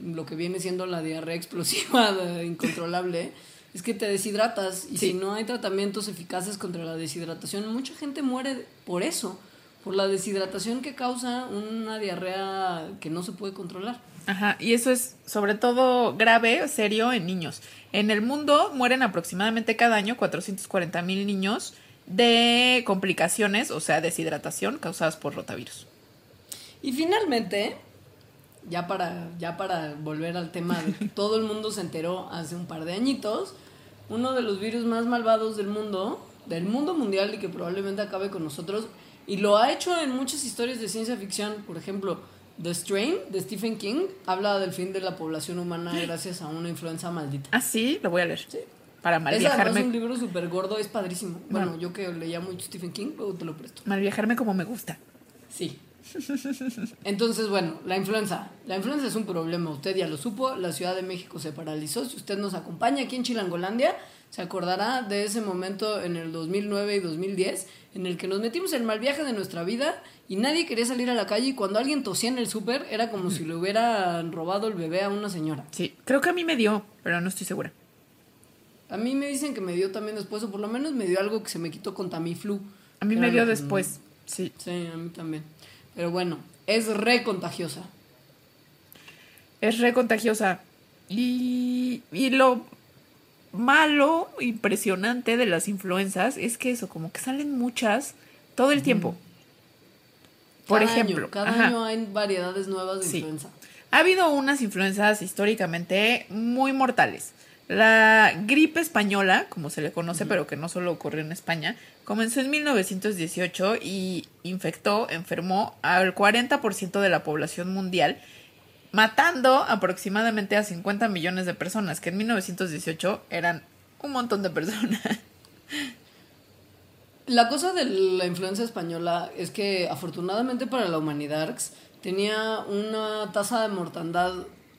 lo que viene siendo la diarrea explosiva de- incontrolable es que te deshidratas y Sí. si no hay tratamientos eficaces contra la deshidratación, mucha gente muere por eso, por la deshidratación que causa una diarrea que no se puede controlar. Ajá, y eso es sobre todo grave, serio en niños. En el mundo mueren aproximadamente cada año 440 mil niños de complicaciones, o sea, deshidratación causadas por rotavirus. Y finalmente, ya para, ya para volver al tema de que todo el mundo se enteró hace un par de añitos, uno de los virus más malvados del mundo, del mundo mundial y que probablemente acabe con nosotros, y lo ha hecho en muchas historias de ciencia ficción, por ejemplo, The Strain de Stephen King habla del fin de la población humana gracias a una influenza maldita. Ah, sí, lo voy a leer. Sí. Para Es malviajarme, un libro súper gordo, es padrísimo. Bueno, Bueno. yo que leía mucho Stephen King, luego te lo presto. malviajarme como me gusta. Sí. Entonces, bueno, la influenza. La influenza es un problema, usted ya lo supo, la Ciudad de México se paralizó. Si usted nos acompaña aquí en Chilangolandia, se acordará de ese momento en el 2009 y 2010 en el que nos metimos el mal viaje de nuestra vida y nadie quería salir a la calle y cuando alguien tosía en el súper era como si le hubieran robado el bebé a una señora. Sí, creo que a mí me dio, pero no estoy segura. A mí me dicen que me dio también después, o por lo menos me dio algo que se me quitó con Tamiflu. A mí me dio después, sí. Sí, a mí también. Pero bueno, es re contagiosa. Es re contagiosa. Y, y lo malo, impresionante de las influencias es que eso, como que salen muchas todo el tiempo. Por Cada ejemplo, año, cada ajá. año hay variedades nuevas de Sí. influenza. ha habido unas influencias históricamente muy mortales. La gripe española, como se le conoce, pero que no solo ocurrió en España, comenzó en 1918 y infectó, enfermó al 40% de la población mundial, matando aproximadamente a 50 millones de personas, que en 1918 eran un montón de personas. La cosa de la influenza española es que afortunadamente para la humanidad tenía una tasa de mortandad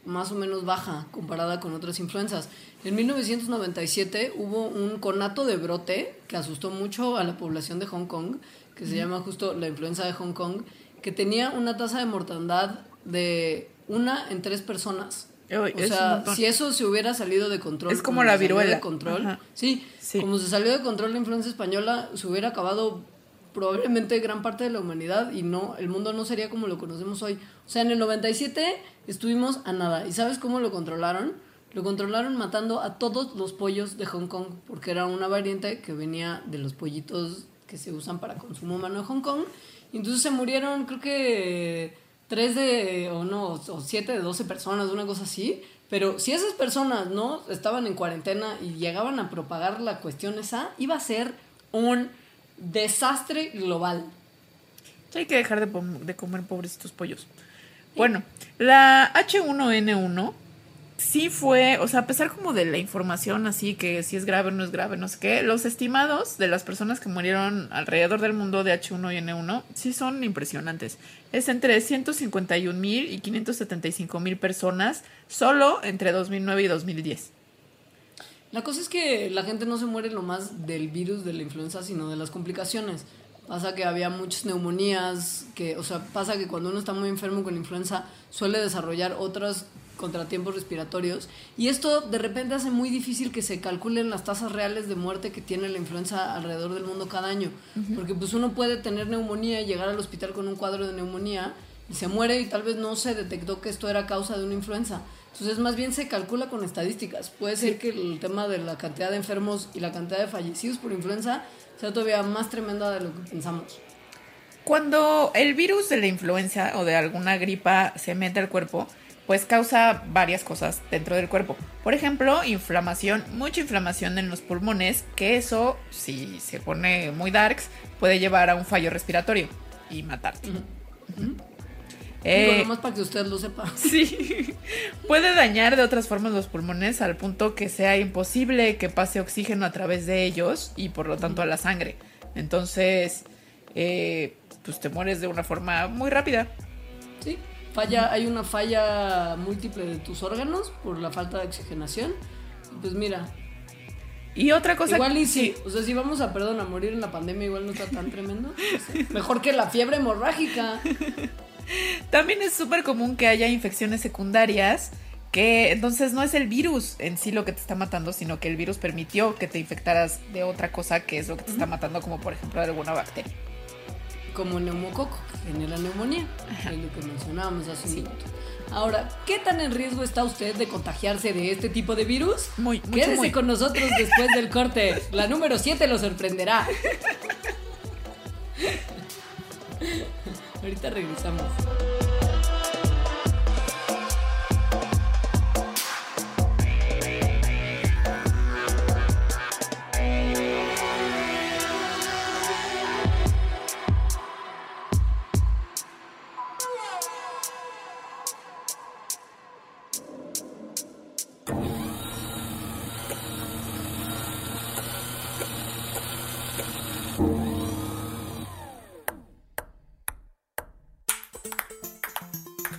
más o menos baja comparada con otras influencias. En 1997 hubo un conato de brote que asustó mucho a la población de Hong Kong, que se llama justo la influenza de Hong Kong, que tenía una tasa de mortandad de una en tres personas. o sea, si eso se hubiera salido de control. Es como, la viruela. De control, sí, como se salió de control la influenza española, se hubiera acabado probablemente gran parte de la humanidad y no, el mundo no sería como lo conocemos hoy. O sea, en el 97 estuvimos a nada. ¿Y sabes cómo lo controlaron? Lo controlaron matando a todos los pollos de Hong Kong, porque era una variante que venía de los pollitos que se usan para consumo humano en Hong Kong. Y entonces se murieron, creo que tres de, o no, o siete de doce personas, una cosa así. Pero si esas personas no estaban en cuarentena y llegaban a propagar la cuestión esa, iba a ser un desastre global. Hay que dejar de, comer pobrecitos pollos. Bueno, la H1N1 sí fue, o sea, a pesar como de la información así que si es grave o no es grave, no sé qué, los estimados de las personas que murieron alrededor del mundo de H1 y N1 sí son impresionantes. Es entre 151 mil y 575 mil personas solo entre 2009 y 2010. La cosa es que la gente no se muere lo más del virus de la influenza, sino de las complicaciones. Pasa que había muchas neumonías, que, o sea, pasa que cuando uno está muy enfermo con influenza suele desarrollar otros contratiempos respiratorios. Y esto de repente hace muy difícil que se calculen las tasas reales de muerte que tiene la influenza alrededor del mundo cada año, porque pues uno puede tener neumonía y llegar al hospital con un cuadro de neumonía y se muere y tal vez no se detectó que esto era causa de una influenza. Entonces, más bien se calcula con estadísticas. Puede ser que el tema de la cantidad de enfermos y la cantidad de fallecidos por influenza sea todavía más tremenda de lo que pensamos. Cuando el virus de la influenza o de alguna gripa se mete al cuerpo, pues causa varias cosas dentro del cuerpo. Por ejemplo, inflamación, mucha inflamación en los pulmones, que eso, si se pone muy darks, puede llevar a un fallo respiratorio y matarte. Eh, más para que usted lo sepa. Sí. Puede dañar de otras formas los pulmones al punto que sea imposible que pase oxígeno a través de ellos y por lo tanto a la sangre. Entonces, eh, pues te mueres de una forma muy rápida. Sí. Falla, hay una falla múltiple de tus órganos por la falta de oxigenación. Pues mira. Y otra cosa. Igual y sí. O sea, si vamos a, perdón, a morir en la pandemia, igual no está tan tremendo. Mejor que la fiebre hemorrágica. También es súper común que haya infecciones secundarias que entonces no es el virus en sí lo que te está matando, sino que el virus permitió que te infectaras de otra cosa que es lo que te está matando, como por ejemplo de alguna bacteria. Como neumococo, que genera neumonía, es lo que mencionábamos hace un minuto. Ahora, ¿qué tan en riesgo está usted de contagiarse de este tipo de virus? Muy, Quédese con nosotros después del corte. La número 7 lo sorprenderá. Ahorita regresamos.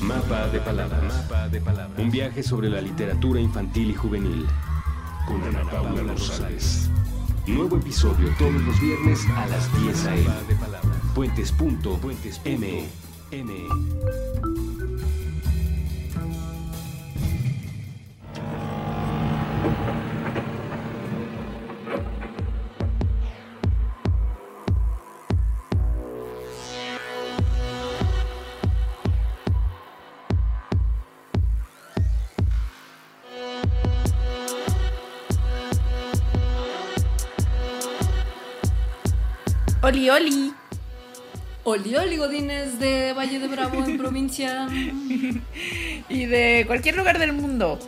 Mapa de palabras. Un viaje sobre la literatura infantil y juvenil. Con Ana Paula Rosales. Nuevo episodio todos los viernes a las 10 a.m. Puentes.me. Oli, oli. Oli, oli, Godines de Valle de Bravo en provincia. Y de cualquier lugar del mundo.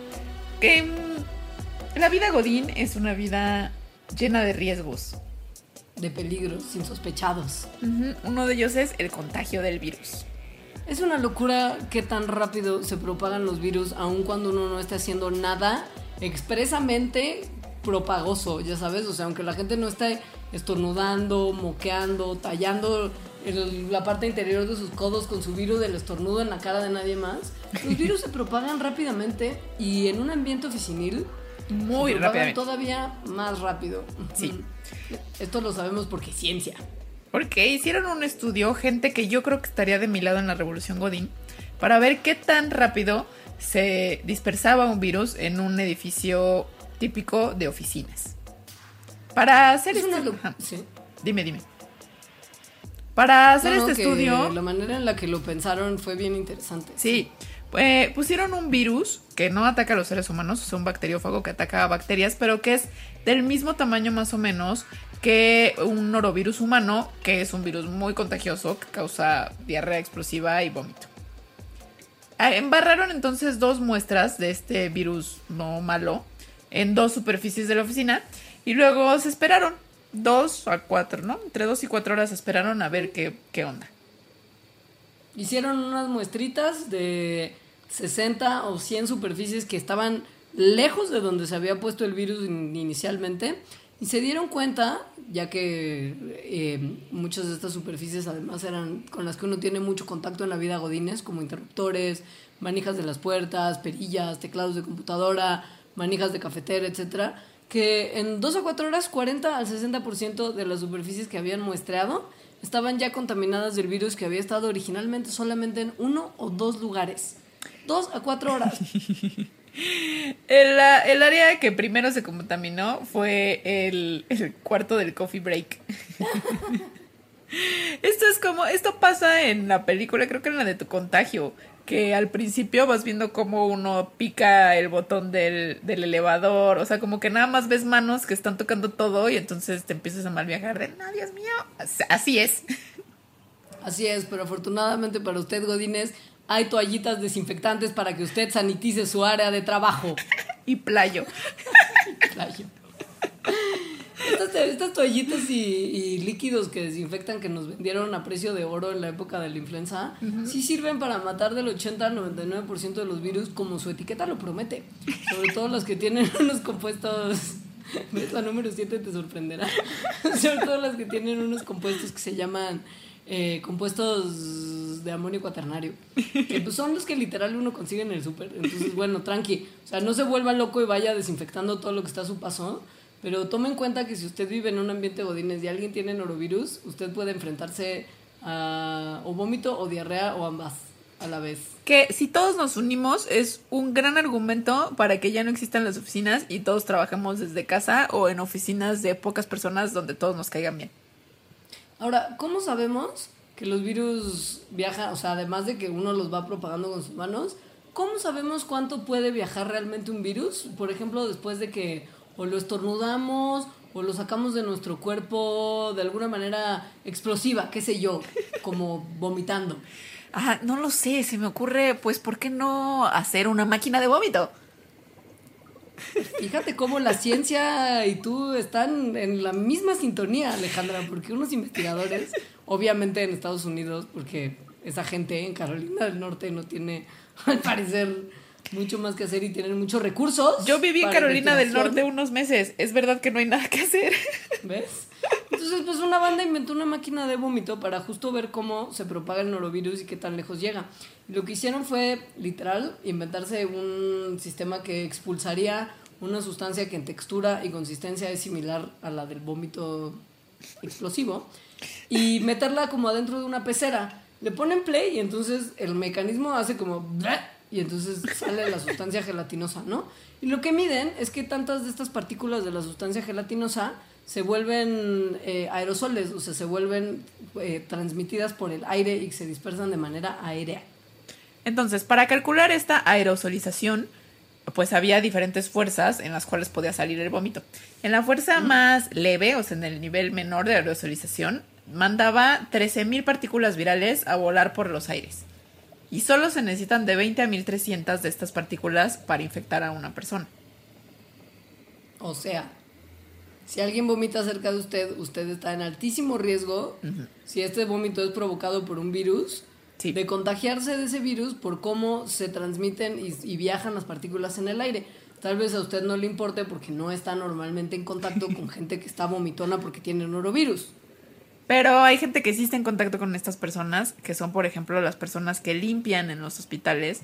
Que mm, la vida Godín es una vida llena de riesgos. De peligros insospechados. Uno de ellos es el contagio del virus. Es una locura qué tan rápido se propagan los virus, aun cuando uno no esté haciendo nada expresamente propagoso, ya sabes. O sea, aunque la gente no esté estornudando, moqueando, tallando el- la parte interior de sus codos con su virus del estornudo en la cara de nadie más, los virus se propagan rápidamente y en un ambiente oficinil Muy rápidamente. todavía más rápido. Sí. Esto lo sabemos porque ciencia. Porque hicieron un estudio, gente que yo creo que estaría de mi lado en la revolución Godín, para ver qué tan rápido se dispersaba un virus en un edificio típico de oficinas. Para hacer Es este... una sí. Dime, dime. Para hacer No, no, este estudio... La manera en la que lo pensaron fue bien interesante. Sí, eh, pusieron un virus que no ataca a los seres humanos, es un bacteriófago que ataca a bacterias, pero que es del mismo tamaño más o menos que un norovirus humano, que es un virus muy contagioso que causa diarrea explosiva y vómito. Ah, Embarraron entonces dos muestras de este virus no malo en dos superficies de la oficina y luego se esperaron dos a cuatro, ¿no? Entre dos y cuatro horas esperaron a ver qué, qué onda. Hicieron unas muestritas de 60 o 100 superficies que estaban lejos de donde se había puesto el virus in- inicialmente y se dieron cuenta, ya que eh, muchas de estas superficies además eran con las que uno tiene mucho contacto en la vida godines, como interruptores, manijas de las puertas, perillas, teclados de computadora, manijas de cafetera, etcétera, que en 2 a 4 horas 40 al 60% de las superficies que habían muestreado estaban ya contaminadas del virus que había estado originalmente solamente en uno o dos lugares. Dos a cuatro horas. El, ah, el área que primero se contaminó fue el, el cuarto del coffee break. esto es como, esto pasa en la película, creo que en la de tu contagio, que al principio vas viendo cómo uno pica el botón del, del elevador, o sea, como que nada más ves manos que están tocando todo y entonces te empiezas a mal viajar de, no, Dios mío, As- así es. Así es, pero afortunadamente para usted, Godínez, hay toallitas desinfectantes para que usted sanitice su área de trabajo. y playo. Playo. Estas, estas toallitas y, y líquidos que desinfectan que nos vendieron a precio de oro en la época de la influenza, sí sirven para matar del 80 al 99% de los virus como su etiqueta lo promete. Sobre todo los que tienen unos compuestos... La número 7 te sorprenderá. Sobre todo las que tienen unos compuestos que se llaman eh, compuestos de amonio cuaternario. Que pues son los que literal uno consigue en el súper. Entonces, bueno, tranqui. O sea, no se vuelva loco y vaya desinfectando todo lo que está a su paso. Pero tome en cuenta que si usted vive en un ambiente godines y alguien tiene norovirus, usted puede enfrentarse a o vómito o diarrea o ambas a la vez. Que si todos nos unimos es un gran argumento para que ya no existan las oficinas y todos trabajemos desde casa o en oficinas de pocas personas donde todos nos caigan bien. Ahora, ¿cómo sabemos que los virus viajan? O sea, además de que uno los va propagando con sus manos, ¿cómo sabemos cuánto puede viajar realmente un virus? Por ejemplo, después de que o lo estornudamos o lo sacamos de nuestro cuerpo de alguna manera explosiva, qué sé yo, como vomitando. Ah, no lo sé, se me ocurre, pues, ¿por qué no hacer una máquina de vómito? Fíjate cómo la ciencia y tú están en la misma sintonía, Alejandra, porque unos investigadores, obviamente en Estados Unidos, porque esa gente en Carolina del Norte no tiene, al parecer, mucho más que hacer y tienen muchos recursos. Yo viví en Carolina del. Norte unos meses, es verdad que no hay nada que hacer. ¿Ves? Entonces, pues una banda inventó una máquina de vómito para justo ver cómo se propaga el norovirus y qué tan lejos llega. Y lo que hicieron fue, literal, inventarse un sistema que expulsaría una sustancia que en textura y consistencia es similar a la del vómito explosivo. y meterla como adentro de una pecera. Le ponen play y entonces el mecanismo hace como... Y entonces sale la sustancia gelatinosa, ¿no? Y lo que miden es que tantas de estas partículas de la sustancia gelatinosa se vuelven eh, aerosoles, o sea, se vuelven eh, transmitidas por el aire y se dispersan de manera aérea. Entonces, para calcular esta aerosolización, pues había diferentes fuerzas en las cuales podía salir el vómito. En la fuerza más leve, o sea, en el nivel menor de aerosolización, mandaba 13.000 partículas virales a volar por los aires. Y solo se necesitan de 20 a 1300 de estas partículas para infectar a una persona. O sea, si alguien vomita cerca de usted, usted está en altísimo riesgo, si este vómito es provocado por un virus, de contagiarse de ese virus por cómo se transmiten y, viajan las partículas en el aire. Tal vez a usted no le importe porque no está normalmente en contacto con gente que está vomitona porque tiene norovirus. Pero hay gente que está en contacto con estas personas, que son, por ejemplo, las personas que limpian en los hospitales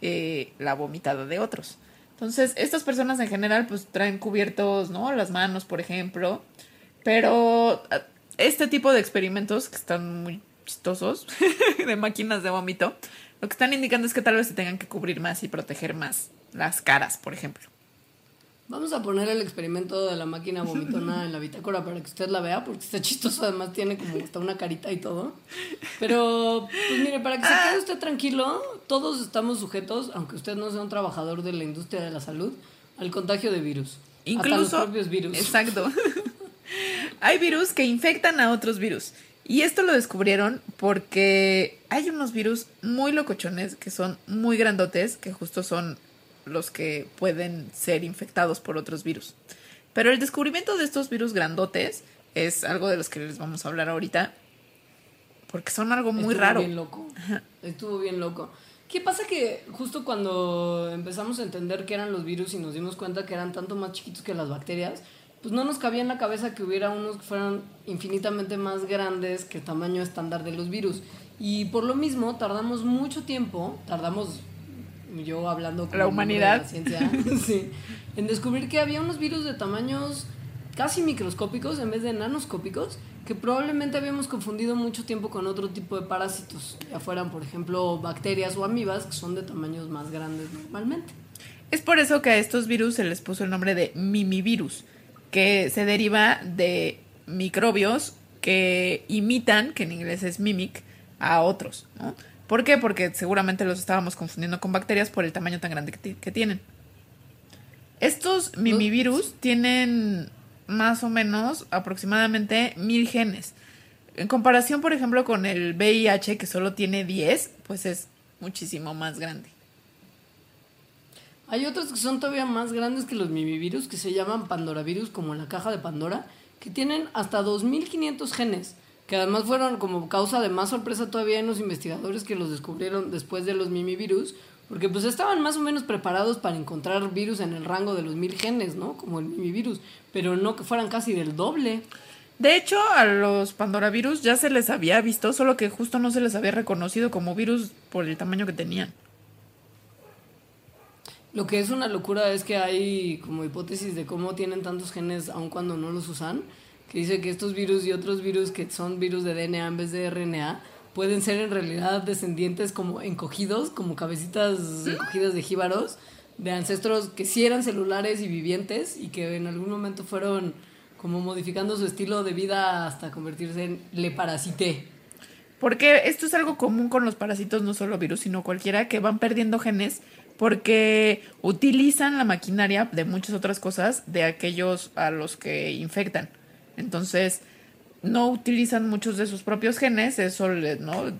eh, la vomitada de otros. Entonces, estas personas en general, pues traen cubiertos, ¿no? Las manos, por ejemplo. Pero ah, este tipo de experimentos que están muy chistosos de máquinas de vómito, lo que están indicando es que tal vez se tengan que cubrir más y proteger más las caras, por ejemplo. Vamos a poner el experimento de la máquina vomitona en la bitácora para que usted la vea, porque está chistoso, además tiene como hasta una carita y todo. Pero, pues mire, para que se quede usted tranquilo, todos estamos sujetos, aunque usted no sea un trabajador de la industria de la salud, al contagio de virus. Incluso. Hasta los propios virus. Exacto. Hay virus que infectan a otros virus. Y esto lo descubrieron porque hay unos virus muy locochones que son muy grandotes, que justo son los que pueden ser infectados por otros virus. Pero el descubrimiento de estos virus grandotes es algo de los que les vamos a hablar ahorita, porque son algo muy Estuvo raro. bien loco. Estuvo bien loco. ¿Qué pasa que justo cuando empezamos a entender qué eran los virus y nos dimos cuenta que eran tanto más chiquitos que las bacterias, pues no nos cabía en la cabeza que hubiera unos que fueran infinitamente más grandes que el tamaño estándar de los virus. Y por lo mismo tardamos mucho tiempo, tardamos yo hablando con la humanidad la ciencia, sí, en descubrir que había unos virus de tamaños casi microscópicos en vez de nanoscópicos que probablemente habíamos confundido mucho tiempo con otro tipo de parásitos, ya fueran por ejemplo bacterias o amibas que son de tamaños más grandes normalmente. Es por eso que a estos virus se les puso el nombre de mimivirus que se deriva de microbios que imitan, que en inglés es mimic, a otros. ¿no? ¿Por qué? Porque seguramente los estábamos confundiendo con bacterias por el tamaño tan grande que, que tienen. Estos mimivirus tienen más o menos aproximadamente mil genes. En comparación, por ejemplo, con el VIH, que solo tiene 10, pues es muchísimo más grande. Hay otros que son todavía más grandes que los mimivirus, que se llaman pandoravirus, como la caja de Pandora, que tienen hasta 2.500 genes, que además fueron como causa de más sorpresa todavía en los investigadores que los descubrieron después de los mimivirus, porque pues estaban más o menos preparados para encontrar virus en el rango de los mil genes, ¿no? Como el mimivirus, pero no que fueran casi del doble. De hecho, a los pandoravirus ya se les había visto, solo que justo no se les había reconocido como virus por el tamaño que tenían. Lo que es una locura es que hay como hipótesis de cómo tienen tantos genes aun cuando no los usan, que dice que estos virus y otros virus que son virus de DNA en vez de RNA pueden ser en realidad descendientes como encogidos, como cabecitas encogidas de jíbaros, de ancestros que sí eran celulares y vivientes y que en algún momento fueron como modificando su estilo de vida hasta convertirse en le parasité. Porque esto es algo común con los parásitos, no solo virus, sino cualquiera que van perdiendo genes porque utilizan la maquinaria de muchas otras cosas de aquellos a los que infectan. Entonces, no utilizan muchos de sus propios genes, eso, ¿no?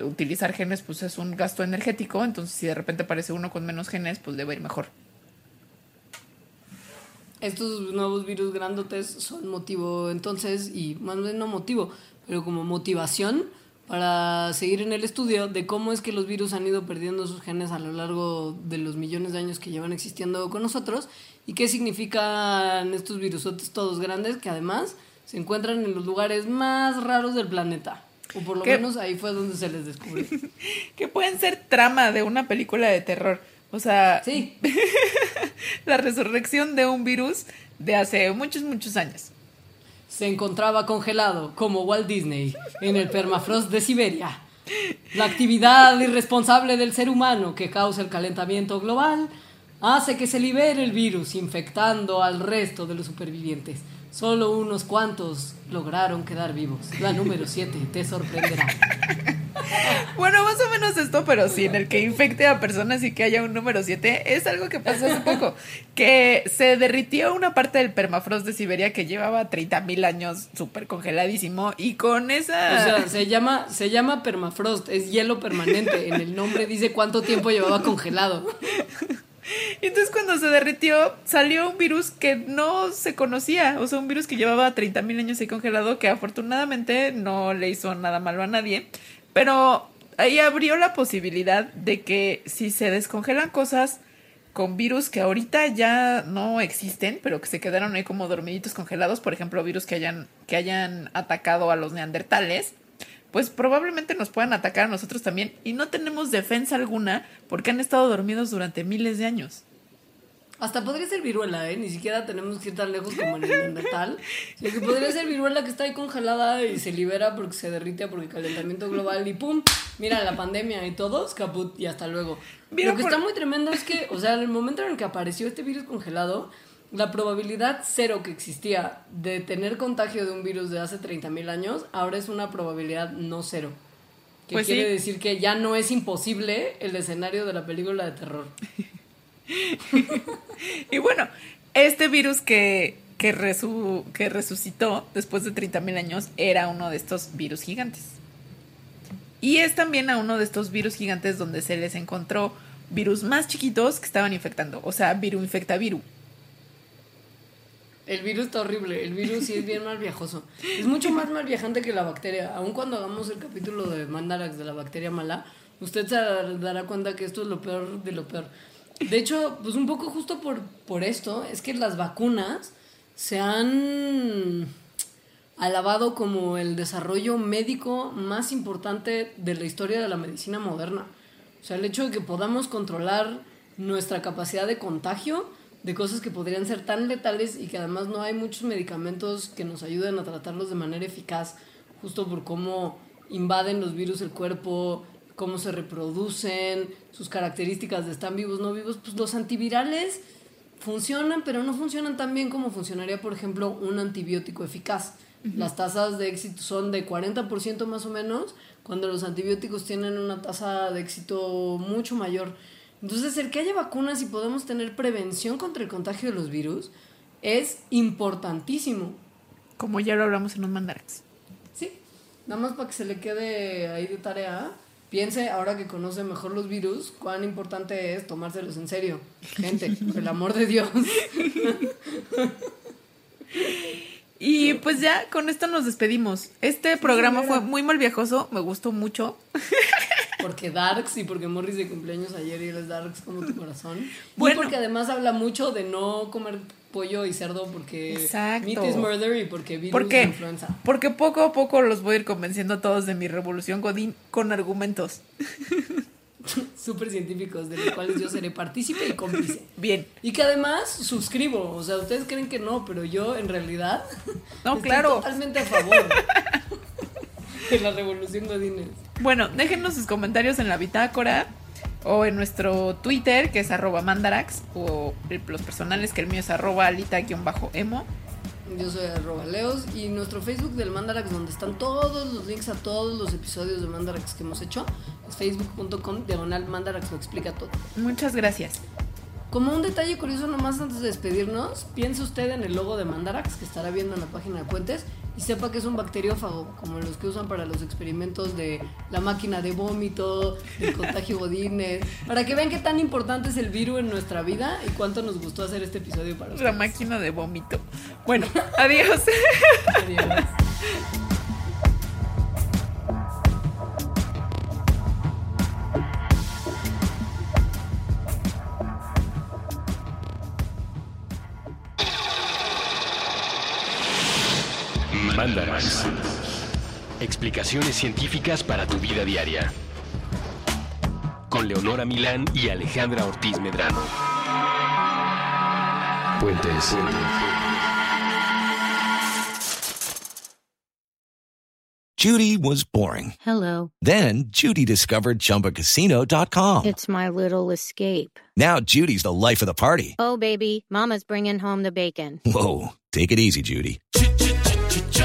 Utilizar genes pues es un gasto energético, entonces si de repente aparece uno con menos genes, pues debe ir mejor. Estos nuevos virus grandotes son motivo entonces, y más bien no motivo, pero como motivación para seguir en el estudio de cómo es que los virus han ido perdiendo sus genes a lo largo de los millones de años que llevan existiendo con nosotros y qué significan estos virusotes todos grandes que además se encuentran en los lugares más raros del planeta. O por lo menos ahí fue donde se les descubrió. que pueden ser trama de una película de terror. O sea, sí. la resurrección de un virus de hace muchos, muchos años. Se encontraba congelado, como Walt Disney, en el permafrost de Siberia. La actividad irresponsable del ser humano que causa el calentamiento global hace que se libere el virus infectando al resto de los supervivientes. Solo unos cuantos lograron quedar vivos. La número 7 te sorprenderá. Bueno, más o menos esto, pero sí, en el que infecte a personas y que haya un número 7, es algo que pasó hace poco. Que se derritió una parte del permafrost de Siberia que llevaba 30 mil años súper congeladísimo y con esa... O sea, se llama, se llama permafrost, es hielo permanente. En el nombre dice cuánto tiempo llevaba congelado. Y entonces cuando se derritió salió un virus que no se conocía, o sea, un virus que llevaba 30 mil años ahí congelado, que afortunadamente no le hizo nada malo a nadie, pero ahí abrió la posibilidad de que si se descongelan cosas con virus que ahorita ya no existen, pero que se quedaron ahí como dormiditos congelados, por ejemplo, virus que hayan, que hayan atacado a los neandertales, pues probablemente nos puedan atacar a nosotros también y no tenemos defensa alguna porque han estado dormidos durante miles de años. Hasta podría ser viruela, ¿eh? Ni siquiera tenemos que ir tan lejos como en el Neandertal. Sino que podría ser viruela que está ahí congelada y se libera porque se derrite porque calentamiento global y ¡pum! Mira, la pandemia y todos, caput y hasta luego. Mira, Lo que por- está muy tremendo es que, o sea, en el momento en el que apareció este virus congelado, la probabilidad cero que existía de tener contagio de un virus de hace 30.000 años, ahora es una probabilidad no cero. Que Pues quiere sí. decir que ya no es imposible el escenario de la película de terror. Y bueno, este virus que, que, resu- que resucitó después de 30.000 años era uno de estos virus gigantes. Y es también a uno de estos virus gigantes donde se les encontró virus más chiquitos que estaban infectando. O sea, viru infecta viru. El virus está horrible, el virus sí es bien mal viajoso. Es mucho más mal viajante que la bacteria. Aun cuando hagamos el capítulo de Mandarax de la bacteria mala, usted se dará cuenta que esto es lo peor de lo peor. De hecho, pues un poco justo por, por esto, es que las vacunas se han alabado como el desarrollo médico más importante de la historia de la medicina moderna. O sea, el hecho de que podamos controlar nuestra capacidad de contagio de cosas que podrían ser tan letales y que además no hay muchos medicamentos que nos ayuden a tratarlos de manera eficaz, justo por cómo invaden los virus el cuerpo, cómo se reproducen, sus características de están vivos, no vivos, pues los antivirales funcionan, pero no funcionan tan bien como funcionaría, por ejemplo, un antibiótico eficaz. Las tasas de éxito son de 40% más o menos, cuando los antibióticos tienen una tasa de éxito mucho mayor. Entonces, el que haya vacunas y podemos tener prevención contra el contagio de los virus es importantísimo. Como ya lo hablamos en un mandarax. Sí, nada más para que se le quede ahí de tarea. Piense, ahora que conoce mejor los virus, cuán importante es tomárselos en serio. Gente, por el amor de Dios. Y pues ya con esto nos despedimos. Este programa fue muy mal viajoso, me gustó mucho. Porque Darks y porque Morris de cumpleaños ayer y él es Darks como tu corazón. Bueno. Y porque además habla mucho de no comer pollo y cerdo porque Exacto. meat is murder y porque virus ¿Por qué? es influenza. Porque poco a poco los voy a ir convenciendo a todos de mi revolución Godín con argumentos. Súper científicos de los cuales yo seré partícipe y cómplice. Bien. Y que además suscribo, o sea, ustedes creen que no, pero yo en realidad No, estoy claro. totalmente a favor de la revolución Godínez. Bueno, déjenos sus comentarios en la bitácora o en nuestro Twitter, que es arroba mandarax, o los personales, que el mío es arroba alita-emo. Yo soy arroba Leos y nuestro Facebook del Mandarax, donde están todos los links a todos los episodios de Mandarax que hemos hecho, es facebook.com diagonal Mandarax lo explica todo. Muchas gracias. Como un detalle curioso nomás antes de despedirnos, piense usted en el logo de Mandarax que estará viendo en la página de Puentes y sepa que es un bacteriófago, como los que usan para los experimentos de la máquina de vómito, del contagio godines, para que vean qué tan importante es el virus en nuestra vida y cuánto nos gustó hacer este episodio para La ustedes. máquina de vómito. Bueno, adiós. Adiós. Mandarax. Explicaciones científicas para tu vida diaria. Con Leonora Milán y Alejandra Ortiz Medrano. Puentes. Judy was boring. Hello. Then Judy discovered ChumbaCasino.com. It's my little escape. Now Judy's the life of the party. Oh, baby, Mama's bringing home the bacon. Whoa, take it easy, Judy.